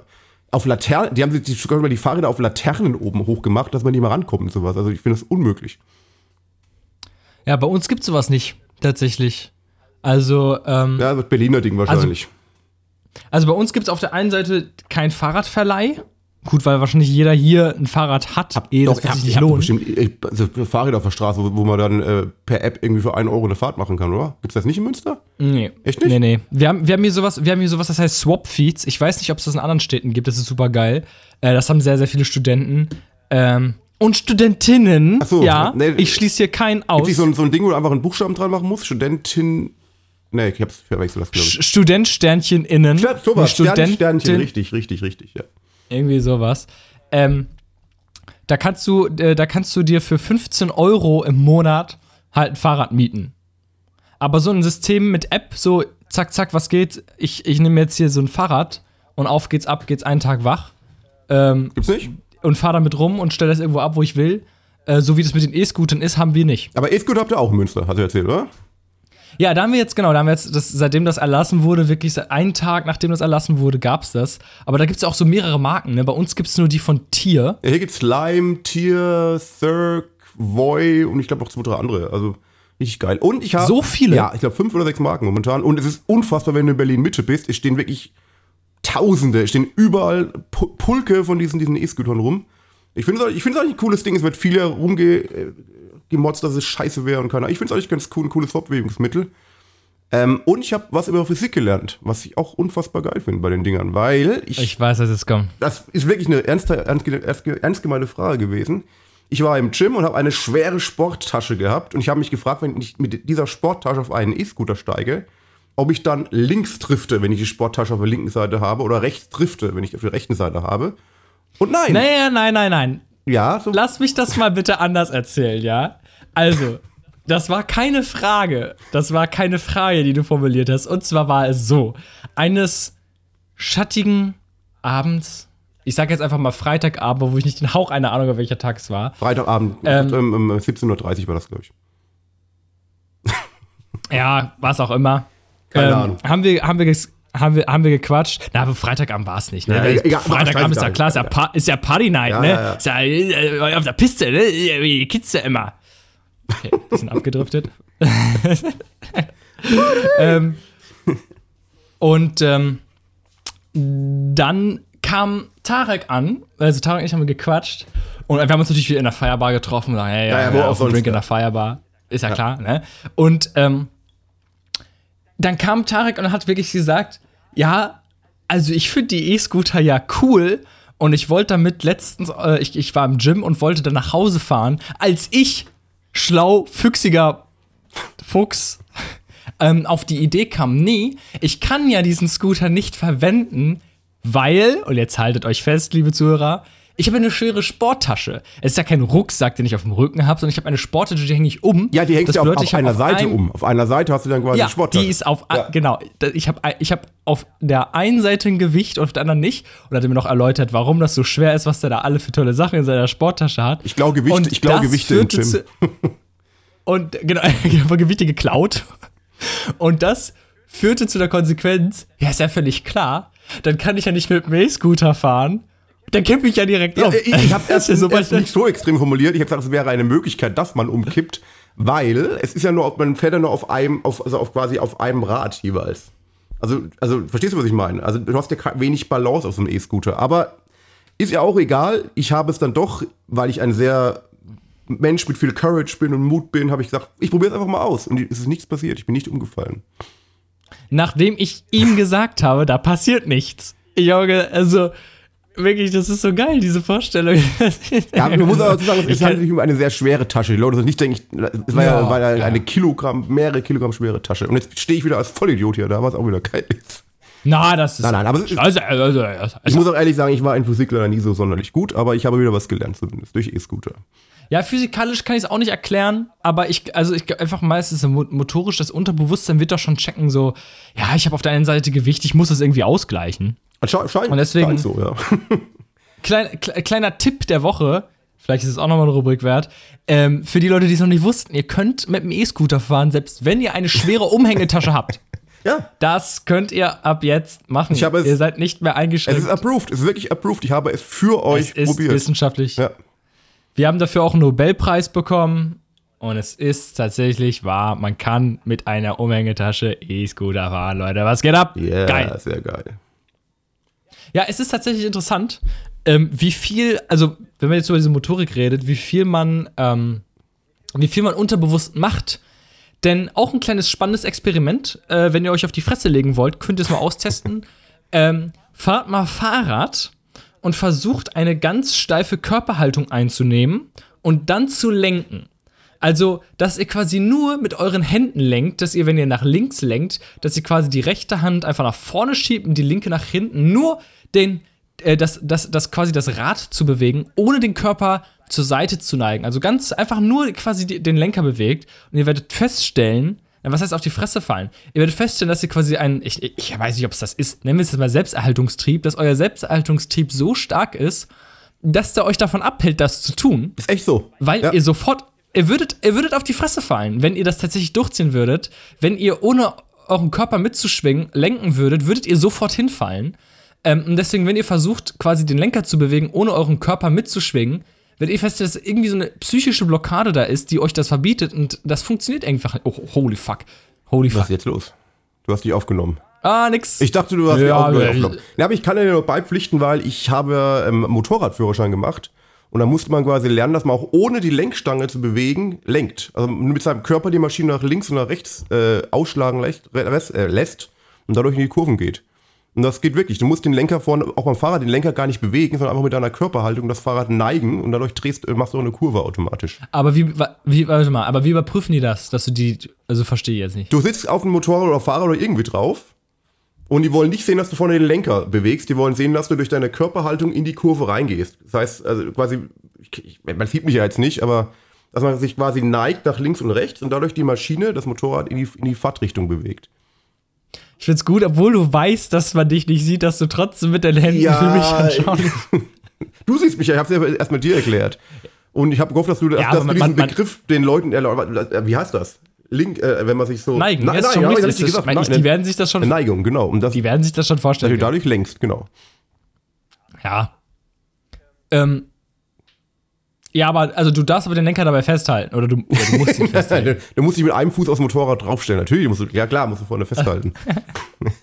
auf Laternen. Die haben die, die Fahrräder auf Laternen oben hochgemacht, dass man nicht mehr rankommt und sowas. Also ich finde das unmöglich. Ja, bei uns gibt sowas nicht, tatsächlich. Also, ähm. Ja, das Berliner Ding wahrscheinlich. Also, also bei uns gibt es auf der einen Seite kein Fahrradverleih. Gut, weil wahrscheinlich jeder hier ein Fahrrad hat, hab, eh doch, das nicht lohnt. Bestimmt, also Fahrräder auf der Straße, wo, wo man dann äh, per App irgendwie für einen Euro eine Fahrt machen kann, oder? Gibt's das nicht in Münster? Nee. Echt nicht? Nee, nee. Wir haben, wir haben hier sowas, wir haben hier sowas, das heißt Swap Feeds. Ich weiß nicht, ob es das in anderen Städten gibt, das ist super geil. Äh, das haben sehr, sehr viele Studenten. Ähm, und Studentinnen. Ach so, ja, nee, ich schließe hier keinen aus. Gibt es so, ein, so ein Ding, wo du einfach einen Buchstaben dran machen musst? Studentin. Nee, ich hab's verwechselt, das glaube ich. Student Sternchen innen. So was, Student Sternchen, richtig, richtig, richtig, ja. Irgendwie sowas. Ähm, da kannst du, äh, da kannst du dir für 15 Euro im Monat halt ein Fahrrad mieten. Aber so ein System mit App, so zack, zack, was geht? Ich, ich nehme jetzt hier so ein Fahrrad und auf geht's ab, geht's einen Tag wach. Ähm, Gibt's nicht? Und fahr damit rum und stelle das irgendwo ab, wo ich will. Äh, so wie das mit den E-Scootern ist, haben wir nicht. Aber E-Scooter habt ihr auch in Münster, hast du erzählt, oder? Ja, da haben wir jetzt, genau, da haben wir jetzt, das, seitdem das erlassen wurde, wirklich einen Tag, nachdem das erlassen wurde, gab es das. Aber da gibt es ja auch so mehrere Marken, ne? Bei uns gibt es nur die von Tier. Ja, hier gibt es Lime, Tier, Thurk, Voy und ich glaube noch zwei, drei andere. Also richtig geil. Und ich habe. So viele? Ja, ich glaube fünf oder sechs Marken momentan. Und es ist unfassbar, wenn du in Berlin-Mitte bist. Es stehen wirklich Tausende, es stehen überall Pulke von diesen E-Scootern rum. Ich finde es eigentlich ein cooles Ding. Es wird viel herumge gemotzt, dass es scheiße wäre und keiner. Ich finde es eigentlich ganz cool, ein cooles Fortbewegungsmittel. Ähm, und ich habe was über Physik gelernt, was ich auch unfassbar geil finde bei den Dingern, weil ich. Ich weiß, dass es kommt. Das ist wirklich eine ernste, ernst, ernst gemeine Frage gewesen. Ich war im Gym und habe eine schwere Sporttasche gehabt und ich habe mich gefragt, wenn ich mit dieser Sporttasche auf einen E-Scooter steige, ob ich dann links drifte, wenn ich die Sporttasche auf der linken Seite habe, oder rechts drifte, wenn ich auf der rechten Seite habe. Und nein. Naja, nein, nein, nein. Ja, so. Lass mich das mal bitte anders erzählen, ja? Also, das war keine Frage. Das war keine Frage, die du formuliert hast. Und zwar war es so: Eines schattigen Abends, ich sage jetzt einfach mal Freitagabend, wo ich nicht den Hauch einer Ahnung habe, welcher Tag es war. Freitagabend, ähm, ähm, um 17.30 Uhr war das, glaube ich. ja, was auch immer. Keine ähm, Ahnung. Haben wir, haben wir haben wir, haben wir gequatscht. Na, aber Freitagabend war es nicht. Ne? Ja, ja, Freitagabend ist ja klar, ist ja, pa ist ja Party Night, ja, ne? Ist ja äh, auf der Piste, ne? Kids ja immer. Okay, bisschen abgedriftet. ähm, und ähm, dann kam Tarek an, also Tarek und ich haben gequatscht und wir haben uns natürlich wieder in der Feierbar getroffen und sagen, hey, ja, ja, ja, auf Drink in der Feierbar, ist ja, klar, ne? Und ähm, dann kam Tarek und hat wirklich gesagt, ja, also ich finde die E-Scooter ja cool und ich wollte damit letztens, äh, ich, ich war im Gym und wollte dann nach Hause fahren, als ich, schlau, füchsiger Fuchs, ähm, auf die Idee kam, nee, ich kann ja diesen Scooter nicht verwenden, weil, und jetzt haltet euch fest, liebe Zuhörer, Ich habe eine schwere Sporttasche. Es ist ja kein Rucksack, den ich auf dem Rücken habe, sondern ich habe eine Sporttasche, die hänge ich um. Ja, die hängst Das du auf, auf einer Seite einem- um. Auf einer Seite hast du dann quasi Ja, eine Sporttasche. die ist auf, Ja. genau. Ich habe ich hab auf der einen Seite ein Gewicht und auf der anderen nicht. Und hat er mir noch erläutert, warum das so schwer ist, was der da alle für tolle Sachen in seiner Sporttasche hat. Ich glaube Gewichte, Und ich glaube das Gewichte im Gym. zu- Und genau, genau, Gewichte geklaut. Und das führte zu der Konsequenz, ja, ist ja völlig klar, dann kann ich ja nicht mit dem E-Scooter fahren. Dann kippe ich ja direkt Ja, um. ich ich habe Das erst, ja so erst nicht so extrem formuliert. Ich habe gesagt, es wäre eine Möglichkeit, dass man umkippt, weil es ist ja nur, man fährt ja nur auf einem, auf, also auf quasi auf einem Rad jeweils. Also, also verstehst du, was ich meine? Also du hast ja wenig Balance auf so einem E-Scooter. Aber ist ja auch egal. Ich habe es dann doch, weil ich ein sehr Mensch mit viel Courage bin und Mut bin, habe ich gesagt, ich probiere es einfach mal aus. Und es ist nichts passiert. Ich bin nicht umgefallen. Nachdem ich ihm gesagt habe, da passiert nichts. Junge, also wirklich, das ist so geil, diese Vorstellung. Ja, man muss aber dazu sagen, es Ich ist handelt sich um eine sehr schwere Tasche. Die Leute sollen nicht denken, es war ja, Ja, war ja eine Kilogramm, mehrere Kilogramm schwere Tasche. Und jetzt stehe ich wieder als Vollidiot hier da, was auch wieder geil. Na, das ist. Nein, nein, aber es ist- also, also, also, Ich muss auch ehrlich sagen, ich war in Physik leider nie so sonderlich gut, aber ich habe wieder was gelernt, zumindest durch E-Scooter. Ja, physikalisch kann ich es auch nicht erklären, aber ich, also ich einfach meistens mo- motorisch, das Unterbewusstsein wird doch schon checken, so, ja, ich habe auf der einen Seite Gewicht, ich muss das irgendwie ausgleichen. Scheint, scheint Und deswegen- so, ja. Klein, kle- kleiner Tipp der Woche, vielleicht ist es auch nochmal eine Rubrik wert, ähm, für die Leute, die es noch nicht wussten, ihr könnt mit dem E-Scooter fahren, selbst wenn ihr eine schwere Umhängetasche habt. Ja, Das könnt ihr ab jetzt machen. Ich habe es- ihr seid nicht mehr es eingeschränkt. ist approved, es ist wirklich approved. Ich habe es für euch es ist probiert. wissenschaftlich. Ja. Wir haben dafür auch einen Nobelpreis bekommen. Und es ist tatsächlich wahr, man kann mit einer Umhängetasche E-Scooter fahren, Leute. Was geht ab? Yeah, Geil. sehr geil. Ja, es ist tatsächlich interessant, ähm, wie viel, also wenn man jetzt über diese Motorik redet, wie viel man, ähm, wie viel man unterbewusst macht. Denn auch ein kleines spannendes Experiment, äh, wenn ihr euch auf die Fresse legen wollt, könnt ihr es mal austesten. ähm, fahrt mal Fahrrad und versucht eine ganz steife Körperhaltung einzunehmen und dann zu lenken. Also, dass ihr quasi nur mit euren Händen lenkt, dass ihr, wenn ihr nach links lenkt, dass ihr quasi die rechte Hand einfach nach vorne schiebt und die linke nach hinten, nur den, äh, das, das, das quasi das Rad zu bewegen, ohne den Körper zur Seite zu neigen. Also ganz einfach nur quasi die, den Lenker bewegt und ihr werdet feststellen, was heißt auf die Fresse fallen? Ihr werdet feststellen, dass ihr quasi einen, ich, ich weiß nicht, ob es das ist, nennen wir es jetzt mal Selbsterhaltungstrieb, dass euer Selbsterhaltungstrieb so stark ist, dass der euch davon abhält, das zu tun. Ist echt so. Weil ja. ihr sofort, ihr würdet, ihr würdet auf die Fresse fallen, wenn ihr das tatsächlich durchziehen würdet. Wenn ihr ohne euren Körper mitzuschwingen lenken würdet, würdet ihr sofort hinfallen. Ähm, und deswegen, wenn ihr versucht, quasi den Lenker zu bewegen, ohne euren Körper mitzuschwingen, werdet ihr feststellen, dass irgendwie so eine psychische Blockade da ist, die euch das verbietet und das funktioniert einfach. Oh, holy fuck. Holy Was fuck. ist jetzt los? Du hast dich aufgenommen. Ah, nix. Ich dachte, du hast Ja, ja, aufgenommen. Ja, aber ich kann dir nur beipflichten, weil ich habe ähm, Motorradführerschein gemacht. Und da musste man quasi lernen, dass man auch ohne die Lenkstange zu bewegen, lenkt. Also mit seinem Körper die Maschine nach links und nach rechts äh, ausschlagen lässt, äh, lässt und dadurch in die Kurven geht. Und das geht wirklich. Du musst den Lenker vorne, auch beim Fahrrad, den Lenker gar nicht bewegen, sondern einfach mit deiner Körperhaltung das Fahrrad neigen und dadurch drehst, äh, machst du auch eine Kurve automatisch. aber wie, wie, warte mal, aber wie überprüfen die das, dass du die, also verstehe ich jetzt nicht. Du sitzt auf dem Motorrad oder Fahrrad oder irgendwie drauf und die wollen nicht sehen, dass du vorne den Lenker bewegst. Die wollen sehen, dass du durch deine Körperhaltung in die Kurve reingehst. Das heißt, also quasi, ich, man sieht mich ja jetzt nicht, aber dass man sich quasi neigt nach links und rechts und dadurch die Maschine, das Motorrad in die, in die Fahrtrichtung bewegt. Ich find's gut, obwohl du weißt, dass man dich nicht sieht, dass du trotzdem mit den Händen Ja, für mich anschauen. Du siehst mich ja, ich hab's ja erst mit dir erklärt. Und ich habe gehofft, dass du, Ja, dass du man- diesen man- Begriff den Leuten, äh, wie heißt das? Link, äh, wenn man sich so. Neigen, ist nein, schon ja, richtig. gesagt. meine die werden sich das schon, Neigung, genau. Und das, die werden sich das schon dass vorstellen. du können. dadurch lenkst, genau. Ja. Ähm. Ja, aber also du darfst aber den Lenker dabei festhalten oder du, oder du musst ihn festhalten. Du, du musst dich mit einem Fuß aufs Motorrad draufstellen. Natürlich musst du, ja klar, musst du vorne festhalten.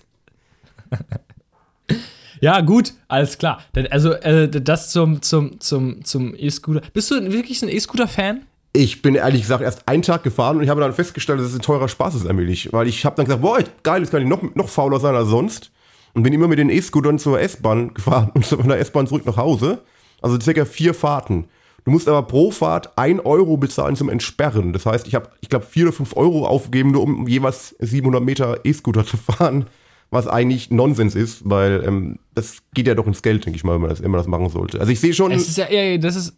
ja, gut, alles klar. Also äh, das zum zum zum zum E-Scooter. Bist du wirklich ein E-Scooter-Fan? Ich bin ehrlich gesagt erst einen Tag gefahren und ich habe dann festgestellt, dass es ein teurer Spaß ist allmählich. Weil ich habe dann gesagt, boah, geil, das kann ich noch, noch fauler sein als sonst. Und bin immer mit den E-Scootern zur S-Bahn gefahren und von der S-Bahn zurück nach Hause. Also circa vier Fahrten. Du musst aber pro Fahrt ein Euro bezahlen zum Entsperren. Das heißt, ich habe, ich glaube, vier oder fünf Euro aufgegeben, nur um jeweils 700 Meter E-Scooter zu fahren. was eigentlich Nonsens ist, weil ähm, das geht ja doch ins Geld, denke ich mal, wenn man das immer das machen sollte. Also ich sehe schon. Es ist ja, ja, das ist.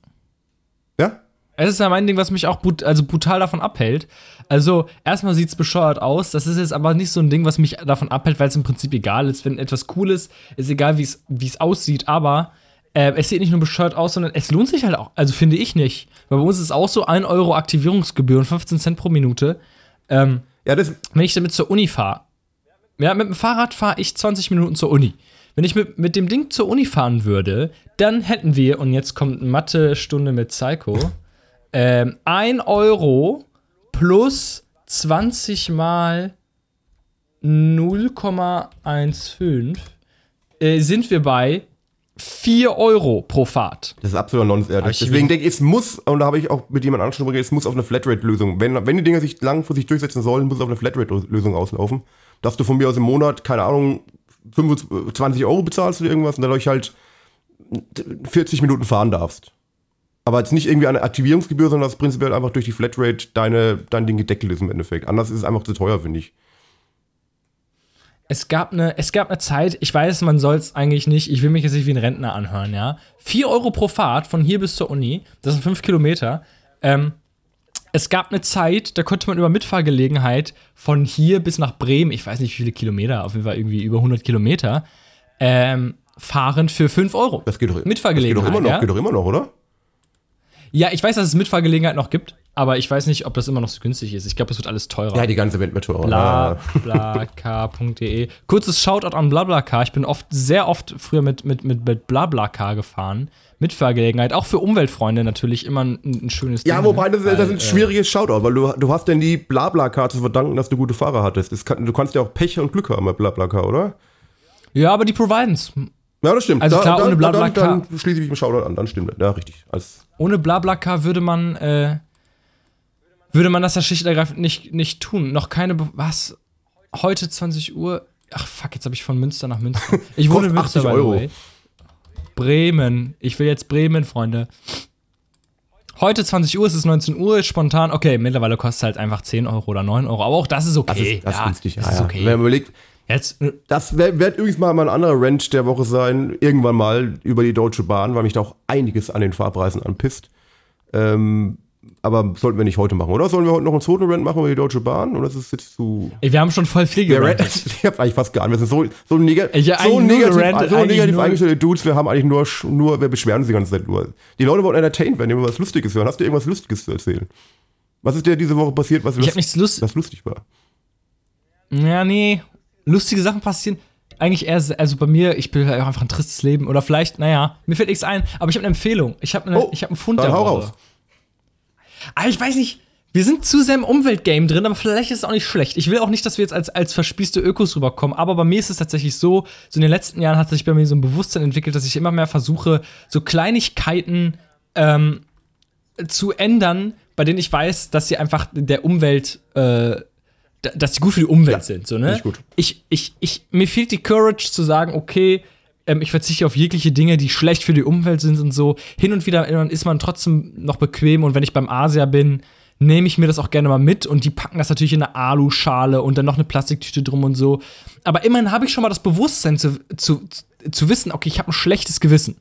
Ja? Es ist ja mein Ding, was mich auch brut also brutal davon abhält. Also, erstmal sieht es bescheuert aus. Das ist jetzt aber nicht so ein Ding, was mich davon abhält, weil es im Prinzip egal ist. Wenn etwas cool ist, ist egal, wie es aussieht. Aber äh, es sieht nicht nur bescheuert aus, sondern es lohnt sich halt auch. Also, finde ich nicht. Weil bei uns ist es auch so 1 Euro Aktivierungsgebühr und 15 Cent pro Minute. Ähm, ja, das wenn ich damit zur Uni fahre. Ja, mit dem Fahrrad fahre ich 20 Minuten zur Uni. Wenn ich mit, mit dem Ding zur Uni fahren würde, dann hätten wir, und jetzt kommt Mathe-Stunde mit Psycho, ähm, 1 Euro plus 20 mal 0,15 äh, sind wir bei 4 Euro pro Fahrt. Das ist absolut nonsens. Deswegen denke ich, es muss, und da habe ich auch mit jemand anderem schon es muss auf eine Flatrate-Lösung. Wenn, wenn die Dinge sich langfristig durchsetzen sollen, muss es auf eine Flatrate-Lösung auslaufen. Dass du von mir aus im Monat, keine Ahnung, 25 Euro bezahlst oder irgendwas und dadurch halt 40 Minuten fahren darfst. Aber jetzt nicht irgendwie eine Aktivierungsgebühr, sondern das prinzipiell einfach durch die Flatrate deine, dein Ding gedeckelt ist im Endeffekt. Anders ist es einfach zu teuer, finde ich. Es gab, eine, es gab eine Zeit, ich weiß, man soll es eigentlich nicht, ich will mich jetzt nicht wie ein Rentner anhören, ja. 4 Euro pro Fahrt von hier bis zur Uni, das sind 5 Kilometer. Ähm, es gab eine Zeit, da konnte man über Mitfahrgelegenheit von hier bis nach Bremen, ich weiß nicht wie viele Kilometer, auf jeden Fall irgendwie über 100 Kilometer, ähm, fahren für 5 Euro. Das geht doch, Mitfahrgelegenheit, das geht doch immer noch, ja? geht doch immer noch, oder? Ja, ich weiß, dass es Mitfahrgelegenheit noch gibt, aber ich weiß nicht, ob das immer noch so günstig ist. Ich glaube, es wird alles teurer. Ja, die ganze Welt wird teurer. Bla, blablacar.de. Kurzes Shoutout an Blablacar. Ich bin oft, sehr oft früher mit, mit, mit, mit Blablacar gefahren. Mitfahrgelegenheit. Auch für Umweltfreunde natürlich immer ein, ein schönes Ding. Ja, wobei das, das ist ein äh, schwieriges Shoutout, weil du, du hast denn die Blablacar zu verdanken, dass du gute Fahrer hattest. Kann, du kannst ja auch Pech und Glück haben bei Blablacar, oder? Ja, aber die providen's. Ja, das stimmt. Also klar, da, ohne Blablacar. Dann, dann, schließe ich mich mit Shoutout an, dann stimmt das. Ja, richtig. Als ohne Blablacar würde man, äh, würde man das ja schlicht und ergreifend nicht, nicht tun. Noch keine, Be was? Heute 20 Uhr? Ach fuck, jetzt habe ich von Münster nach Münster. Ich wohne in Münster, by the way. Bremen. Ich will jetzt Bremen, Freunde. Heute 20 Uhr, es ist 19 Uhr, ist spontan. Okay, mittlerweile kostet es halt einfach 10 Euro oder 9 Euro. Aber auch das ist okay. Das ist, das ja, günstig. Ja, ist okay. Wenn man überlegt, Jetzt, das wird übrigens mal ein anderer Rent der Woche sein, irgendwann mal über die Deutsche Bahn, weil mich da auch einiges an den Fahrpreisen anpisst. Ähm, aber sollten wir nicht heute machen, oder? Sollen wir heute noch einen zweiten Rent machen über die Deutsche Bahn? Oder ist es jetzt zu. Ey, wir haben schon voll viel gerannt. ich hab eigentlich fast nicht. Wir sind so, so, neg ja, so negativ, gerannt, so negativ eingestellte Dudes. Wir haben eigentlich nur, nur, wir beschweren uns die ganze Zeit nur. Die Leute wollen entertained werden, die was Lustiges hören. Hast du irgendwas Lustiges zu erzählen? Was ist dir diese Woche passiert, was, ich nichts Lust was lustig war? Ja, nee, lustige Sachen passieren. Eigentlich eher, also bei mir, ich bin halt einfach ein tristes Leben. Oder vielleicht, naja, mir fällt nichts ein, aber ich habe eine Empfehlung. Ich habe oh, hab einen Fund der hau Woche. Raus. Aber ah, ich weiß nicht, wir sind zu sehr im Umweltgame drin, aber vielleicht ist es auch nicht schlecht. Ich will auch nicht, dass wir jetzt als, als verspießte Ökos rüberkommen, aber bei mir ist es tatsächlich so, so in den letzten Jahren hat sich bei mir so ein Bewusstsein entwickelt, dass ich immer mehr versuche, so Kleinigkeiten ähm, zu ändern, bei denen ich weiß, dass sie einfach der Umwelt äh, dass sie gut für die Umwelt ja, sind. So, ne? gut. Ich, ich, ich, mir fehlt die Courage zu sagen, okay, ähm, ich verzichte auf jegliche Dinge, die schlecht für die Umwelt sind und so. Hin und wieder ist man trotzdem noch bequem und wenn ich beim Asia bin, nehme ich mir das auch gerne mal mit und die packen das natürlich in eine Aluschale und dann noch eine Plastiktüte drum und so. Aber immerhin habe ich schon mal das Bewusstsein zu, zu, zu wissen, okay, ich habe ein schlechtes Gewissen.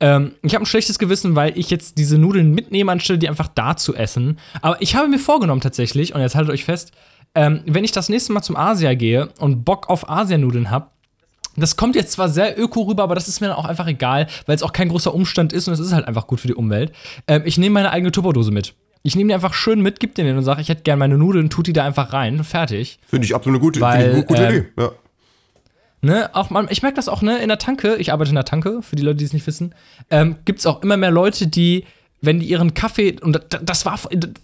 Ähm, ich habe ein schlechtes Gewissen, weil ich jetzt diese Nudeln mitnehme, anstelle die einfach da zu essen. Aber ich habe mir vorgenommen tatsächlich, und jetzt haltet euch fest, ähm, wenn ich das nächste Mal zum Asia gehe und Bock auf Asianudeln habe, das kommt jetzt zwar sehr öko rüber, aber das ist mir dann auch einfach egal, weil es auch kein großer Umstand ist und es ist halt einfach gut für die Umwelt. Ähm, ich nehme meine eigene Tupperdose mit. Ich nehme die einfach schön mit, gib den und sage, ich hätte gerne meine Nudeln, tut die da einfach rein, fertig. Finde ich absolut eine gute, weil, eine gute ähm, Idee, ja. Ne, auch man, ich merke das auch, ne, in der Tanke, ich arbeite in der Tanke, für die Leute, die es nicht wissen, ähm, gibt es auch immer mehr Leute, die wenn die ihren Kaffee, und das war,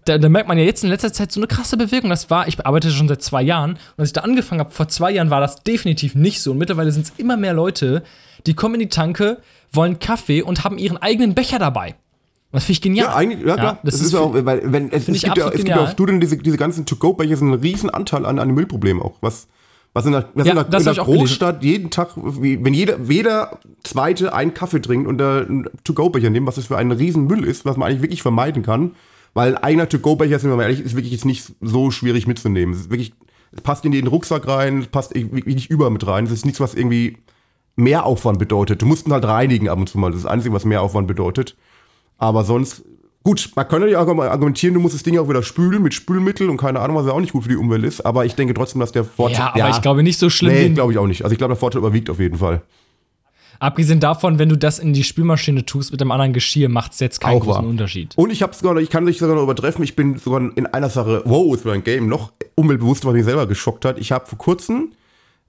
da, da, merkt man ja jetzt in letzter Zeit so eine krasse Bewegung. Das war, ich arbeite schon seit zwei Jahren, und als ich da angefangen habe, vor zwei Jahren war das definitiv nicht so. Und mittlerweile sind es immer mehr Leute, die kommen in die Tanke, wollen Kaffee und haben ihren eigenen Becher dabei. Das finde ich genial. Ja, eigentlich, ja, klar. Ja, das, das, ist, ist auch, weil, wenn, es, es, gibt ja, es gibt ja auch Studien, diese, diese ganzen To-Go-Becher sind ein riesen Anteil an, an dem Müllproblem auch. Was, was in der, was ja, in der, in der Großstadt jeden Tag, wie, wenn jeder, jeder Zweite einen Kaffee trinkt und einen To-Go-Becher nimmt, was das für ein Riesenmüll ist, was man eigentlich wirklich vermeiden kann. Weil ein eigener To-Go-Becher, sind wir mal ehrlich, ist wirklich jetzt nicht so schwierig mitzunehmen. Es ist wirklich, Es passt in den Rucksack rein, es passt irgendwie nicht über mit rein. Es ist nichts, was irgendwie mehr Aufwand bedeutet. Du musst ihn halt reinigen ab und zu mal. Das ist das Einzige, was mehr Aufwand bedeutet. Aber sonst, gut, man könnte ja argumentieren, du musst das Ding auch wieder spülen mit Spülmittel und keine Ahnung, was ja auch nicht gut für die Umwelt ist. Aber ich denke trotzdem, dass der Vorteil. Ja, aber ja, ich glaube nicht so schlimm. Nee, glaube ich auch nicht. Also ich glaube, der Vorteil überwiegt auf jeden Fall. Abgesehen davon, wenn du das in die Spülmaschine tust mit einem anderen Geschirr, macht es jetzt keinen Auch großen wahr. Unterschied. Und ich habe sogar, ich kann dich sogar noch übertreffen. Ich bin sogar in einer Sache, wow, ist mir ein Game noch umweltbewusst, was mich selber geschockt hat. Ich habe vor kurzem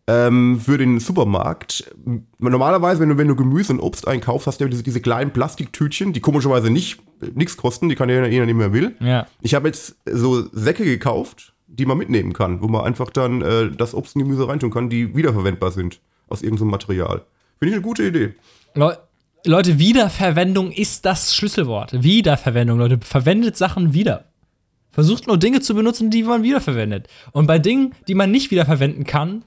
ähm, für den Supermarkt normalerweise, wenn du wenn du Gemüse und Obst einkaufst, hast du ja diese, diese kleinen Plastiktütchen, die komischerweise nicht nichts kosten, die kann ja jeder nicht mehr will. Ja. Ich habe jetzt so Säcke gekauft, die man mitnehmen kann, wo man einfach dann äh, das Obst und Gemüse reintun kann, die wiederverwendbar sind aus irgendeinem Material. Finde ich eine gute Idee. Leu Leute, Wiederverwendung ist das Schlüsselwort. Wiederverwendung, Leute, verwendet Sachen wieder. Versucht nur Dinge zu benutzen, die man wiederverwendet. Und bei Dingen, die man nicht wiederverwenden kann,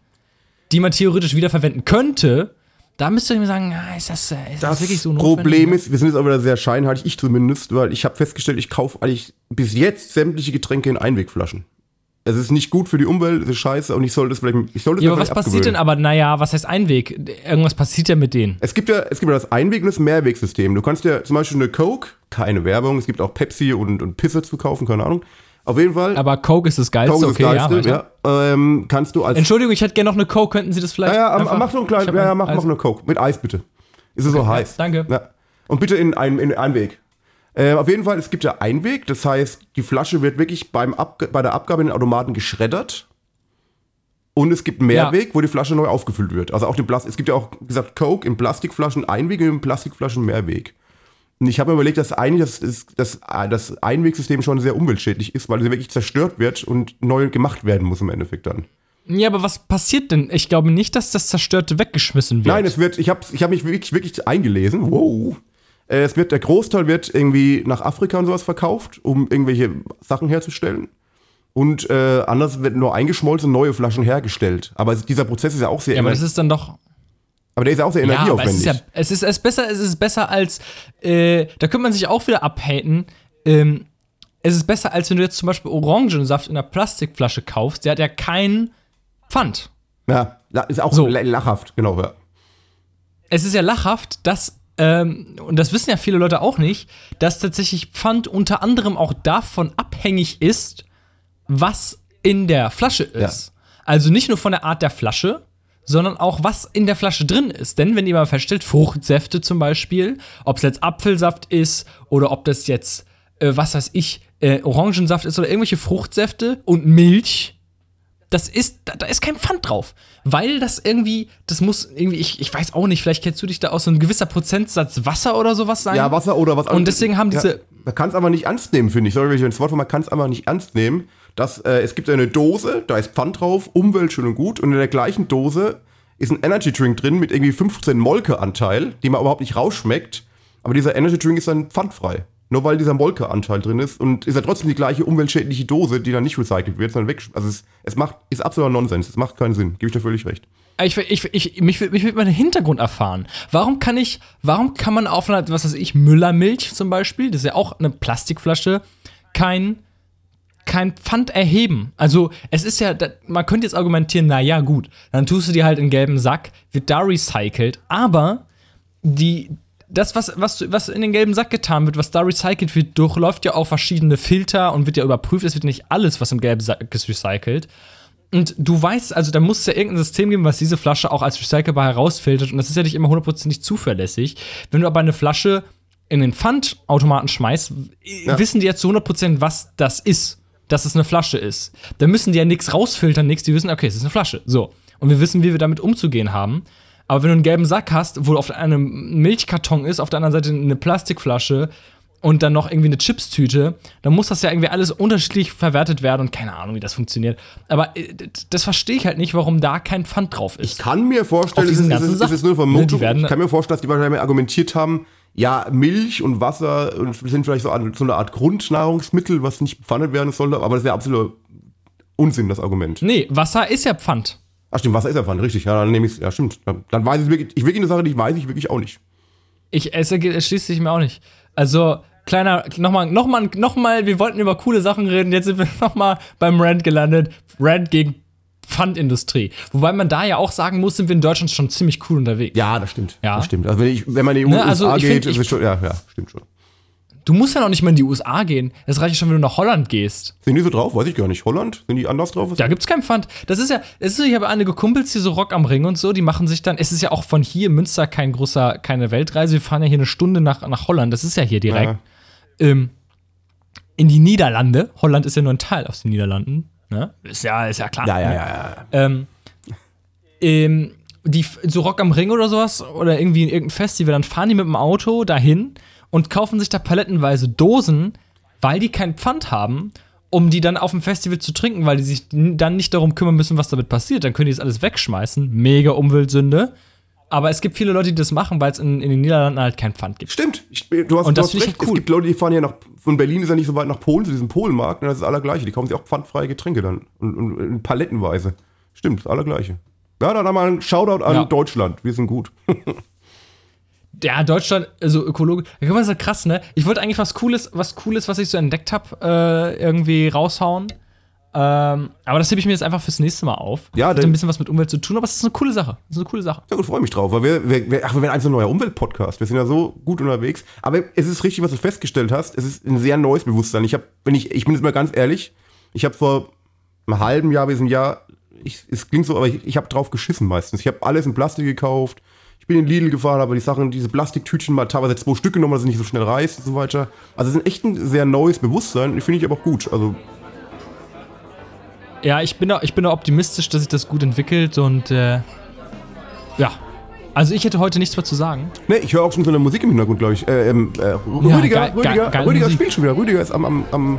die man theoretisch wiederverwenden könnte, da müsst ihr mir sagen, ah, ist das, äh, ist das, Das wirklich so notwendig? Problem ist, wir sind jetzt auch wieder sehr scheinheilig, ich zumindest, weil ich habe festgestellt, ich kaufe eigentlich bis jetzt sämtliche Getränke in Einwegflaschen. Es ist nicht gut für die Umwelt, es ist scheiße und ich sollte es vielleicht, ich sollte Ja, aber was passiert denn aber, naja, was heißt Einweg? Irgendwas passiert ja mit denen. Es gibt ja, es gibt ja das Einweg- und das Mehrwegsystem. Du kannst ja zum Beispiel eine Coke, keine Werbung, es gibt auch Pepsi und, und Pisse zu kaufen, keine Ahnung. Auf jeden Fall, Aber Coke ist das Geilste, Coke ist okay, das ja, Geilste, weiter. ja, ähm, kannst du als Entschuldigung, ich hätte gerne noch eine Coke, könnten Sie das vielleicht Ja, ja, einfach- mach so einen kleinen, ja, ja, mach, mach eine Coke. Mit Eis bitte. Ist es so heiß. danke. Ja. Und bitte in einen, in einen Weg. Äh, auf jeden Fall, es gibt ja Einweg, das heißt, die Flasche wird wirklich beim bei der Abgabe in den Automaten geschreddert. Und es gibt einen Mehrweg, wo die Flasche neu aufgefüllt wird. Also auch den Plastik. Es gibt ja auch, wie gesagt, Coke in Plastikflaschen Einweg und in Plastikflaschen Mehrweg. Ich habe mir überlegt, dass eigentlich das, ist, das, das Einwegsystem schon sehr umweltschädlich ist, weil sie wirklich zerstört wird und neu gemacht werden muss im Endeffekt dann. Ja, aber was passiert denn? Ich glaube nicht, dass das Zerstörte weggeschmissen wird. Nein, es wird, ich habe ich hab mich wirklich, wirklich eingelesen. Wow. Äh, Es wird, der Großteil wird irgendwie nach Afrika und sowas verkauft, um irgendwelche Sachen herzustellen. Und äh, anders wird nur eingeschmolzen, neue Flaschen hergestellt. Aber es- dieser Prozess ist ja auch sehr, ja, aber das ist dann doch. Aber der ist ja auch sehr Ja, aber es energieaufwendig. ist ja, es ist, es ist besser, es ist besser als, äh, da könnte man sich auch wieder abhaten. Ähm, es ist besser, als wenn du jetzt zum Beispiel Orangensaft in einer Plastikflasche kaufst. Der hat ja keinen Pfand. ja, ist auch So. la- lachhaft, genau. Ja. Es ist ja lachhaft, dass, ähm, und das wissen ja viele Leute auch nicht, dass tatsächlich Pfand unter anderem auch davon abhängig ist, was in der Flasche ist. Also nicht nur von der Art der Flasche, sondern auch was in der Flasche drin ist. Denn wenn ihr mal feststellt, Fruchtsäfte zum Beispiel, ob es jetzt Apfelsaft ist oder ob das jetzt, äh, was weiß ich, äh, Orangensaft ist oder irgendwelche Fruchtsäfte und Milch, das ist, da, da ist kein Pfand drauf. Weil das irgendwie, das muss irgendwie, ich, ich weiß auch nicht, vielleicht kennst du dich da aus, so ein gewisser Prozentsatz Wasser oder sowas sein. ja, Wasser oder was Und deswegen haben diese- Ja, man kann es aber nicht ernst nehmen, finde ich. Sorry, wenn ich ins Wort man kann es einfach nicht ernst nehmen. Dass, äh, es gibt eine Dose, da ist Pfand drauf, Umwelt schön und gut. Und in der gleichen Dose ist ein Energy Drink drin mit irgendwie 15 Molke-Anteil, die man überhaupt nicht rausschmeckt. Aber dieser Energy Drink ist dann pfandfrei. Nur weil dieser Molke-Anteil drin ist und ist ja trotzdem die gleiche umweltschädliche Dose, die dann nicht recycelt wird, sondern weg. Also es, es macht, ist absoluter Nonsens. Es macht keinen Sinn. Gebe ich dir völlig recht. Ich, ich, ich, mich, mich will mal den Hintergrund erfahren. Warum kann ich, warum kann man auf einer, was weiß ich, Müllermilch zum Beispiel, das ist ja auch eine Plastikflasche, kein, kein Pfand erheben? Also, es ist ja, man könnte jetzt argumentieren, na ja, gut, dann tust du die halt in gelben Sack, wird da recycelt, aber die, das, was, was, was in den gelben Sack getan wird, was da recycelt wird, durchläuft ja auch verschiedene Filter und wird ja überprüft. Es wird nicht alles, was im gelben Sack ist, recycelt. Und du weißt, also da muss es ja irgendein System geben, was diese Flasche auch als recycelbar herausfiltert. Und das ist ja nicht immer hundertprozentig zuverlässig. Wenn du aber eine Flasche in den Pfandautomaten schmeißt, wissen die ja zu 100%, was das ist. Dass es eine Flasche ist. Da müssen die ja nichts rausfiltern, nichts. Die wissen, okay, es ist eine Flasche. So. Und wir wissen, wie wir damit umzugehen haben. Aber wenn du einen gelben Sack hast, wo auf einem Milchkarton ist, auf der anderen Seite eine Plastikflasche und dann noch irgendwie eine Chipstüte, dann muss das ja irgendwie alles unterschiedlich verwertet werden und keine Ahnung, wie das funktioniert. Aber äh, das verstehe ich halt nicht, warum da kein Pfand drauf ist. Ich kann mir vorstellen, es ist, es ist, es ist nur. Vermutung. Werden- ich kann mir vorstellen, dass die wahrscheinlich argumentiert haben, ja, Milch und Wasser sind vielleicht so, eine- so eine Art Grundnahrungsmittel, was nicht bepfandet werden sollte, aber das ist ja absoluter Unsinn, das Argument. Nee, Wasser ist ja Pfand. Ach stimmt, Wasser ist ja Pfand, richtig. Ja, dann nehme ich Ja, stimmt. Dann, dann weiß ich wirklich, ich wirklich eine Sache, die weiß ich wirklich auch nicht. Ich, es, erge- es schließt sich mir auch nicht. Also, kleiner, nochmal, nochmal, nochmal, wir wollten über coole Sachen reden, jetzt sind wir nochmal beim Rant gelandet. Rant gegen Pfandindustrie. Wobei man da ja auch sagen muss, sind wir in Deutschland schon ziemlich cool unterwegs. Ja, das stimmt. Ja. Das stimmt. Also wenn, ich, wenn man in die Ne, also USA ich geht, find, ist es schon, ja, ja, stimmt schon. Du musst ja noch nicht mal in die USA gehen. Es reicht schon, wenn du nach Holland gehst. Sind die so drauf? Weiß ich gar nicht. Holland? Sind die anders drauf? Da gibt's kein Pfand. Das ist ja, es ist so, ich habe einige Kumpels, die so Rock am Ring und so, die machen sich dann, es ist ja auch von hier Münster kein großer, keine Weltreise. Wir fahren ja hier eine Stunde nach, nach Holland. Das ist ja hier direkt. Ähm, in die Niederlande. Holland ist ja nur ein Teil aus den Niederlanden. Ne? Ist ja, ist ja klar. ja, ja, ne? ja, ja. Ähm, ähm, die, so Rock am Ring oder sowas oder irgendwie in irgendein Festival, dann fahren die mit dem Auto dahin und kaufen sich da palettenweise Dosen, weil die kein Pfand haben, um die dann auf dem Festival zu trinken, weil die sich dann nicht darum kümmern müssen, was damit passiert. Dann können die das alles wegschmeißen. Mega Umweltsünde. Aber es gibt viele Leute, die das machen, weil es in, in den Niederlanden halt kein Pfand gibt. Stimmt. Ich, du hast, Und du das hast finde ich recht. cool. Es gibt Leute, die fahren ja nach, von Berlin ist ja nicht so weit nach Polen, zu diesem Polenmarkt, und das ist das Allergleiche. Die kaufen sich auch pfandfreie Getränke dann. Und, und, und palettenweise. Stimmt, das Allergleiche. Ja, dann mal ein Shoutout an Ja. Deutschland. Wir sind gut. Ja, Deutschland, also ökologisch. Da kann man so krass, ne? Ich wollte eigentlich was Cooles, was Cooles, was ich so entdeckt habe, äh, irgendwie raushauen. Ähm, aber das hebe ich mir jetzt einfach fürs nächste Mal auf. Ja, Hat ein bisschen was mit Umwelt zu tun, aber es ist eine coole Sache. Es ist eine coole Sache. Ja gut, freue mich drauf, weil wir, wir, wir, ach, wir werden ein so ein neuer Umweltpodcast. Wir sind ja so gut unterwegs. Aber es ist richtig, was du festgestellt hast. Es ist ein sehr neues Bewusstsein. Ich habe, wenn ich, ich bin jetzt mal ganz ehrlich, ich habe vor einem halben Jahr bis einem Jahr, ich, es klingt so, aber ich, ich habe drauf geschissen meistens. Ich habe alles in Plastik gekauft. Ich bin in Lidl gefahren, habe die Sachen, diese Plastiktütchen mal teilweise zwei Stück genommen, dass es nicht so schnell reißt und so weiter. Also es ist echt ein sehr neues Bewusstsein. Finde ich aber auch gut. Also Ja, ich bin da, ich bin da optimistisch, dass sich das gut entwickelt und äh, ja. Also ich hätte heute nichts mehr zu sagen. Ne, ich höre auch schon so eine Musik im Hintergrund, glaube ich. Äh, ähm, äh, Rüdiger, geil- Rüdiger, geil- Rüdiger spielt schon wieder. Rüdiger ist am, am, am,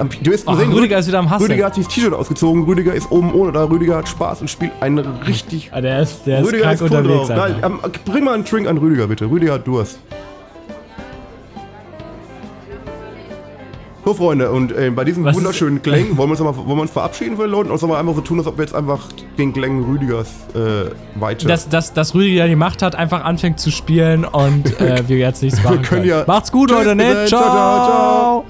am du wirst Ach, sehen, Rüdiger ist wieder am Hasseln. Rüdiger hat sich das T-Shirt ausgezogen. Rüdiger ist oben ohne da. Rüdiger hat Spaß und spielt einen richtig. Ah, der ist, der Rüdiger ist voll unterwegs. drauf. Alter. Ähm, bring mal einen Drink an Rüdiger, bitte. Rüdiger hat Durst. So, Freunde, und äh, bei diesen Was wunderschönen Klängen wollen wir, uns mal, wollen wir uns verabschieden von den Leuten oder sollen wir einfach so tun, als ob wir jetzt einfach den Klängen Rüdigers äh, weiter. Dass, dass, dass Rüdiger die Macht hat, einfach anfängt zu spielen und äh, wir jetzt nichts machen können ja- Macht's gut, Leute, ne? Ciao, ciao, ciao.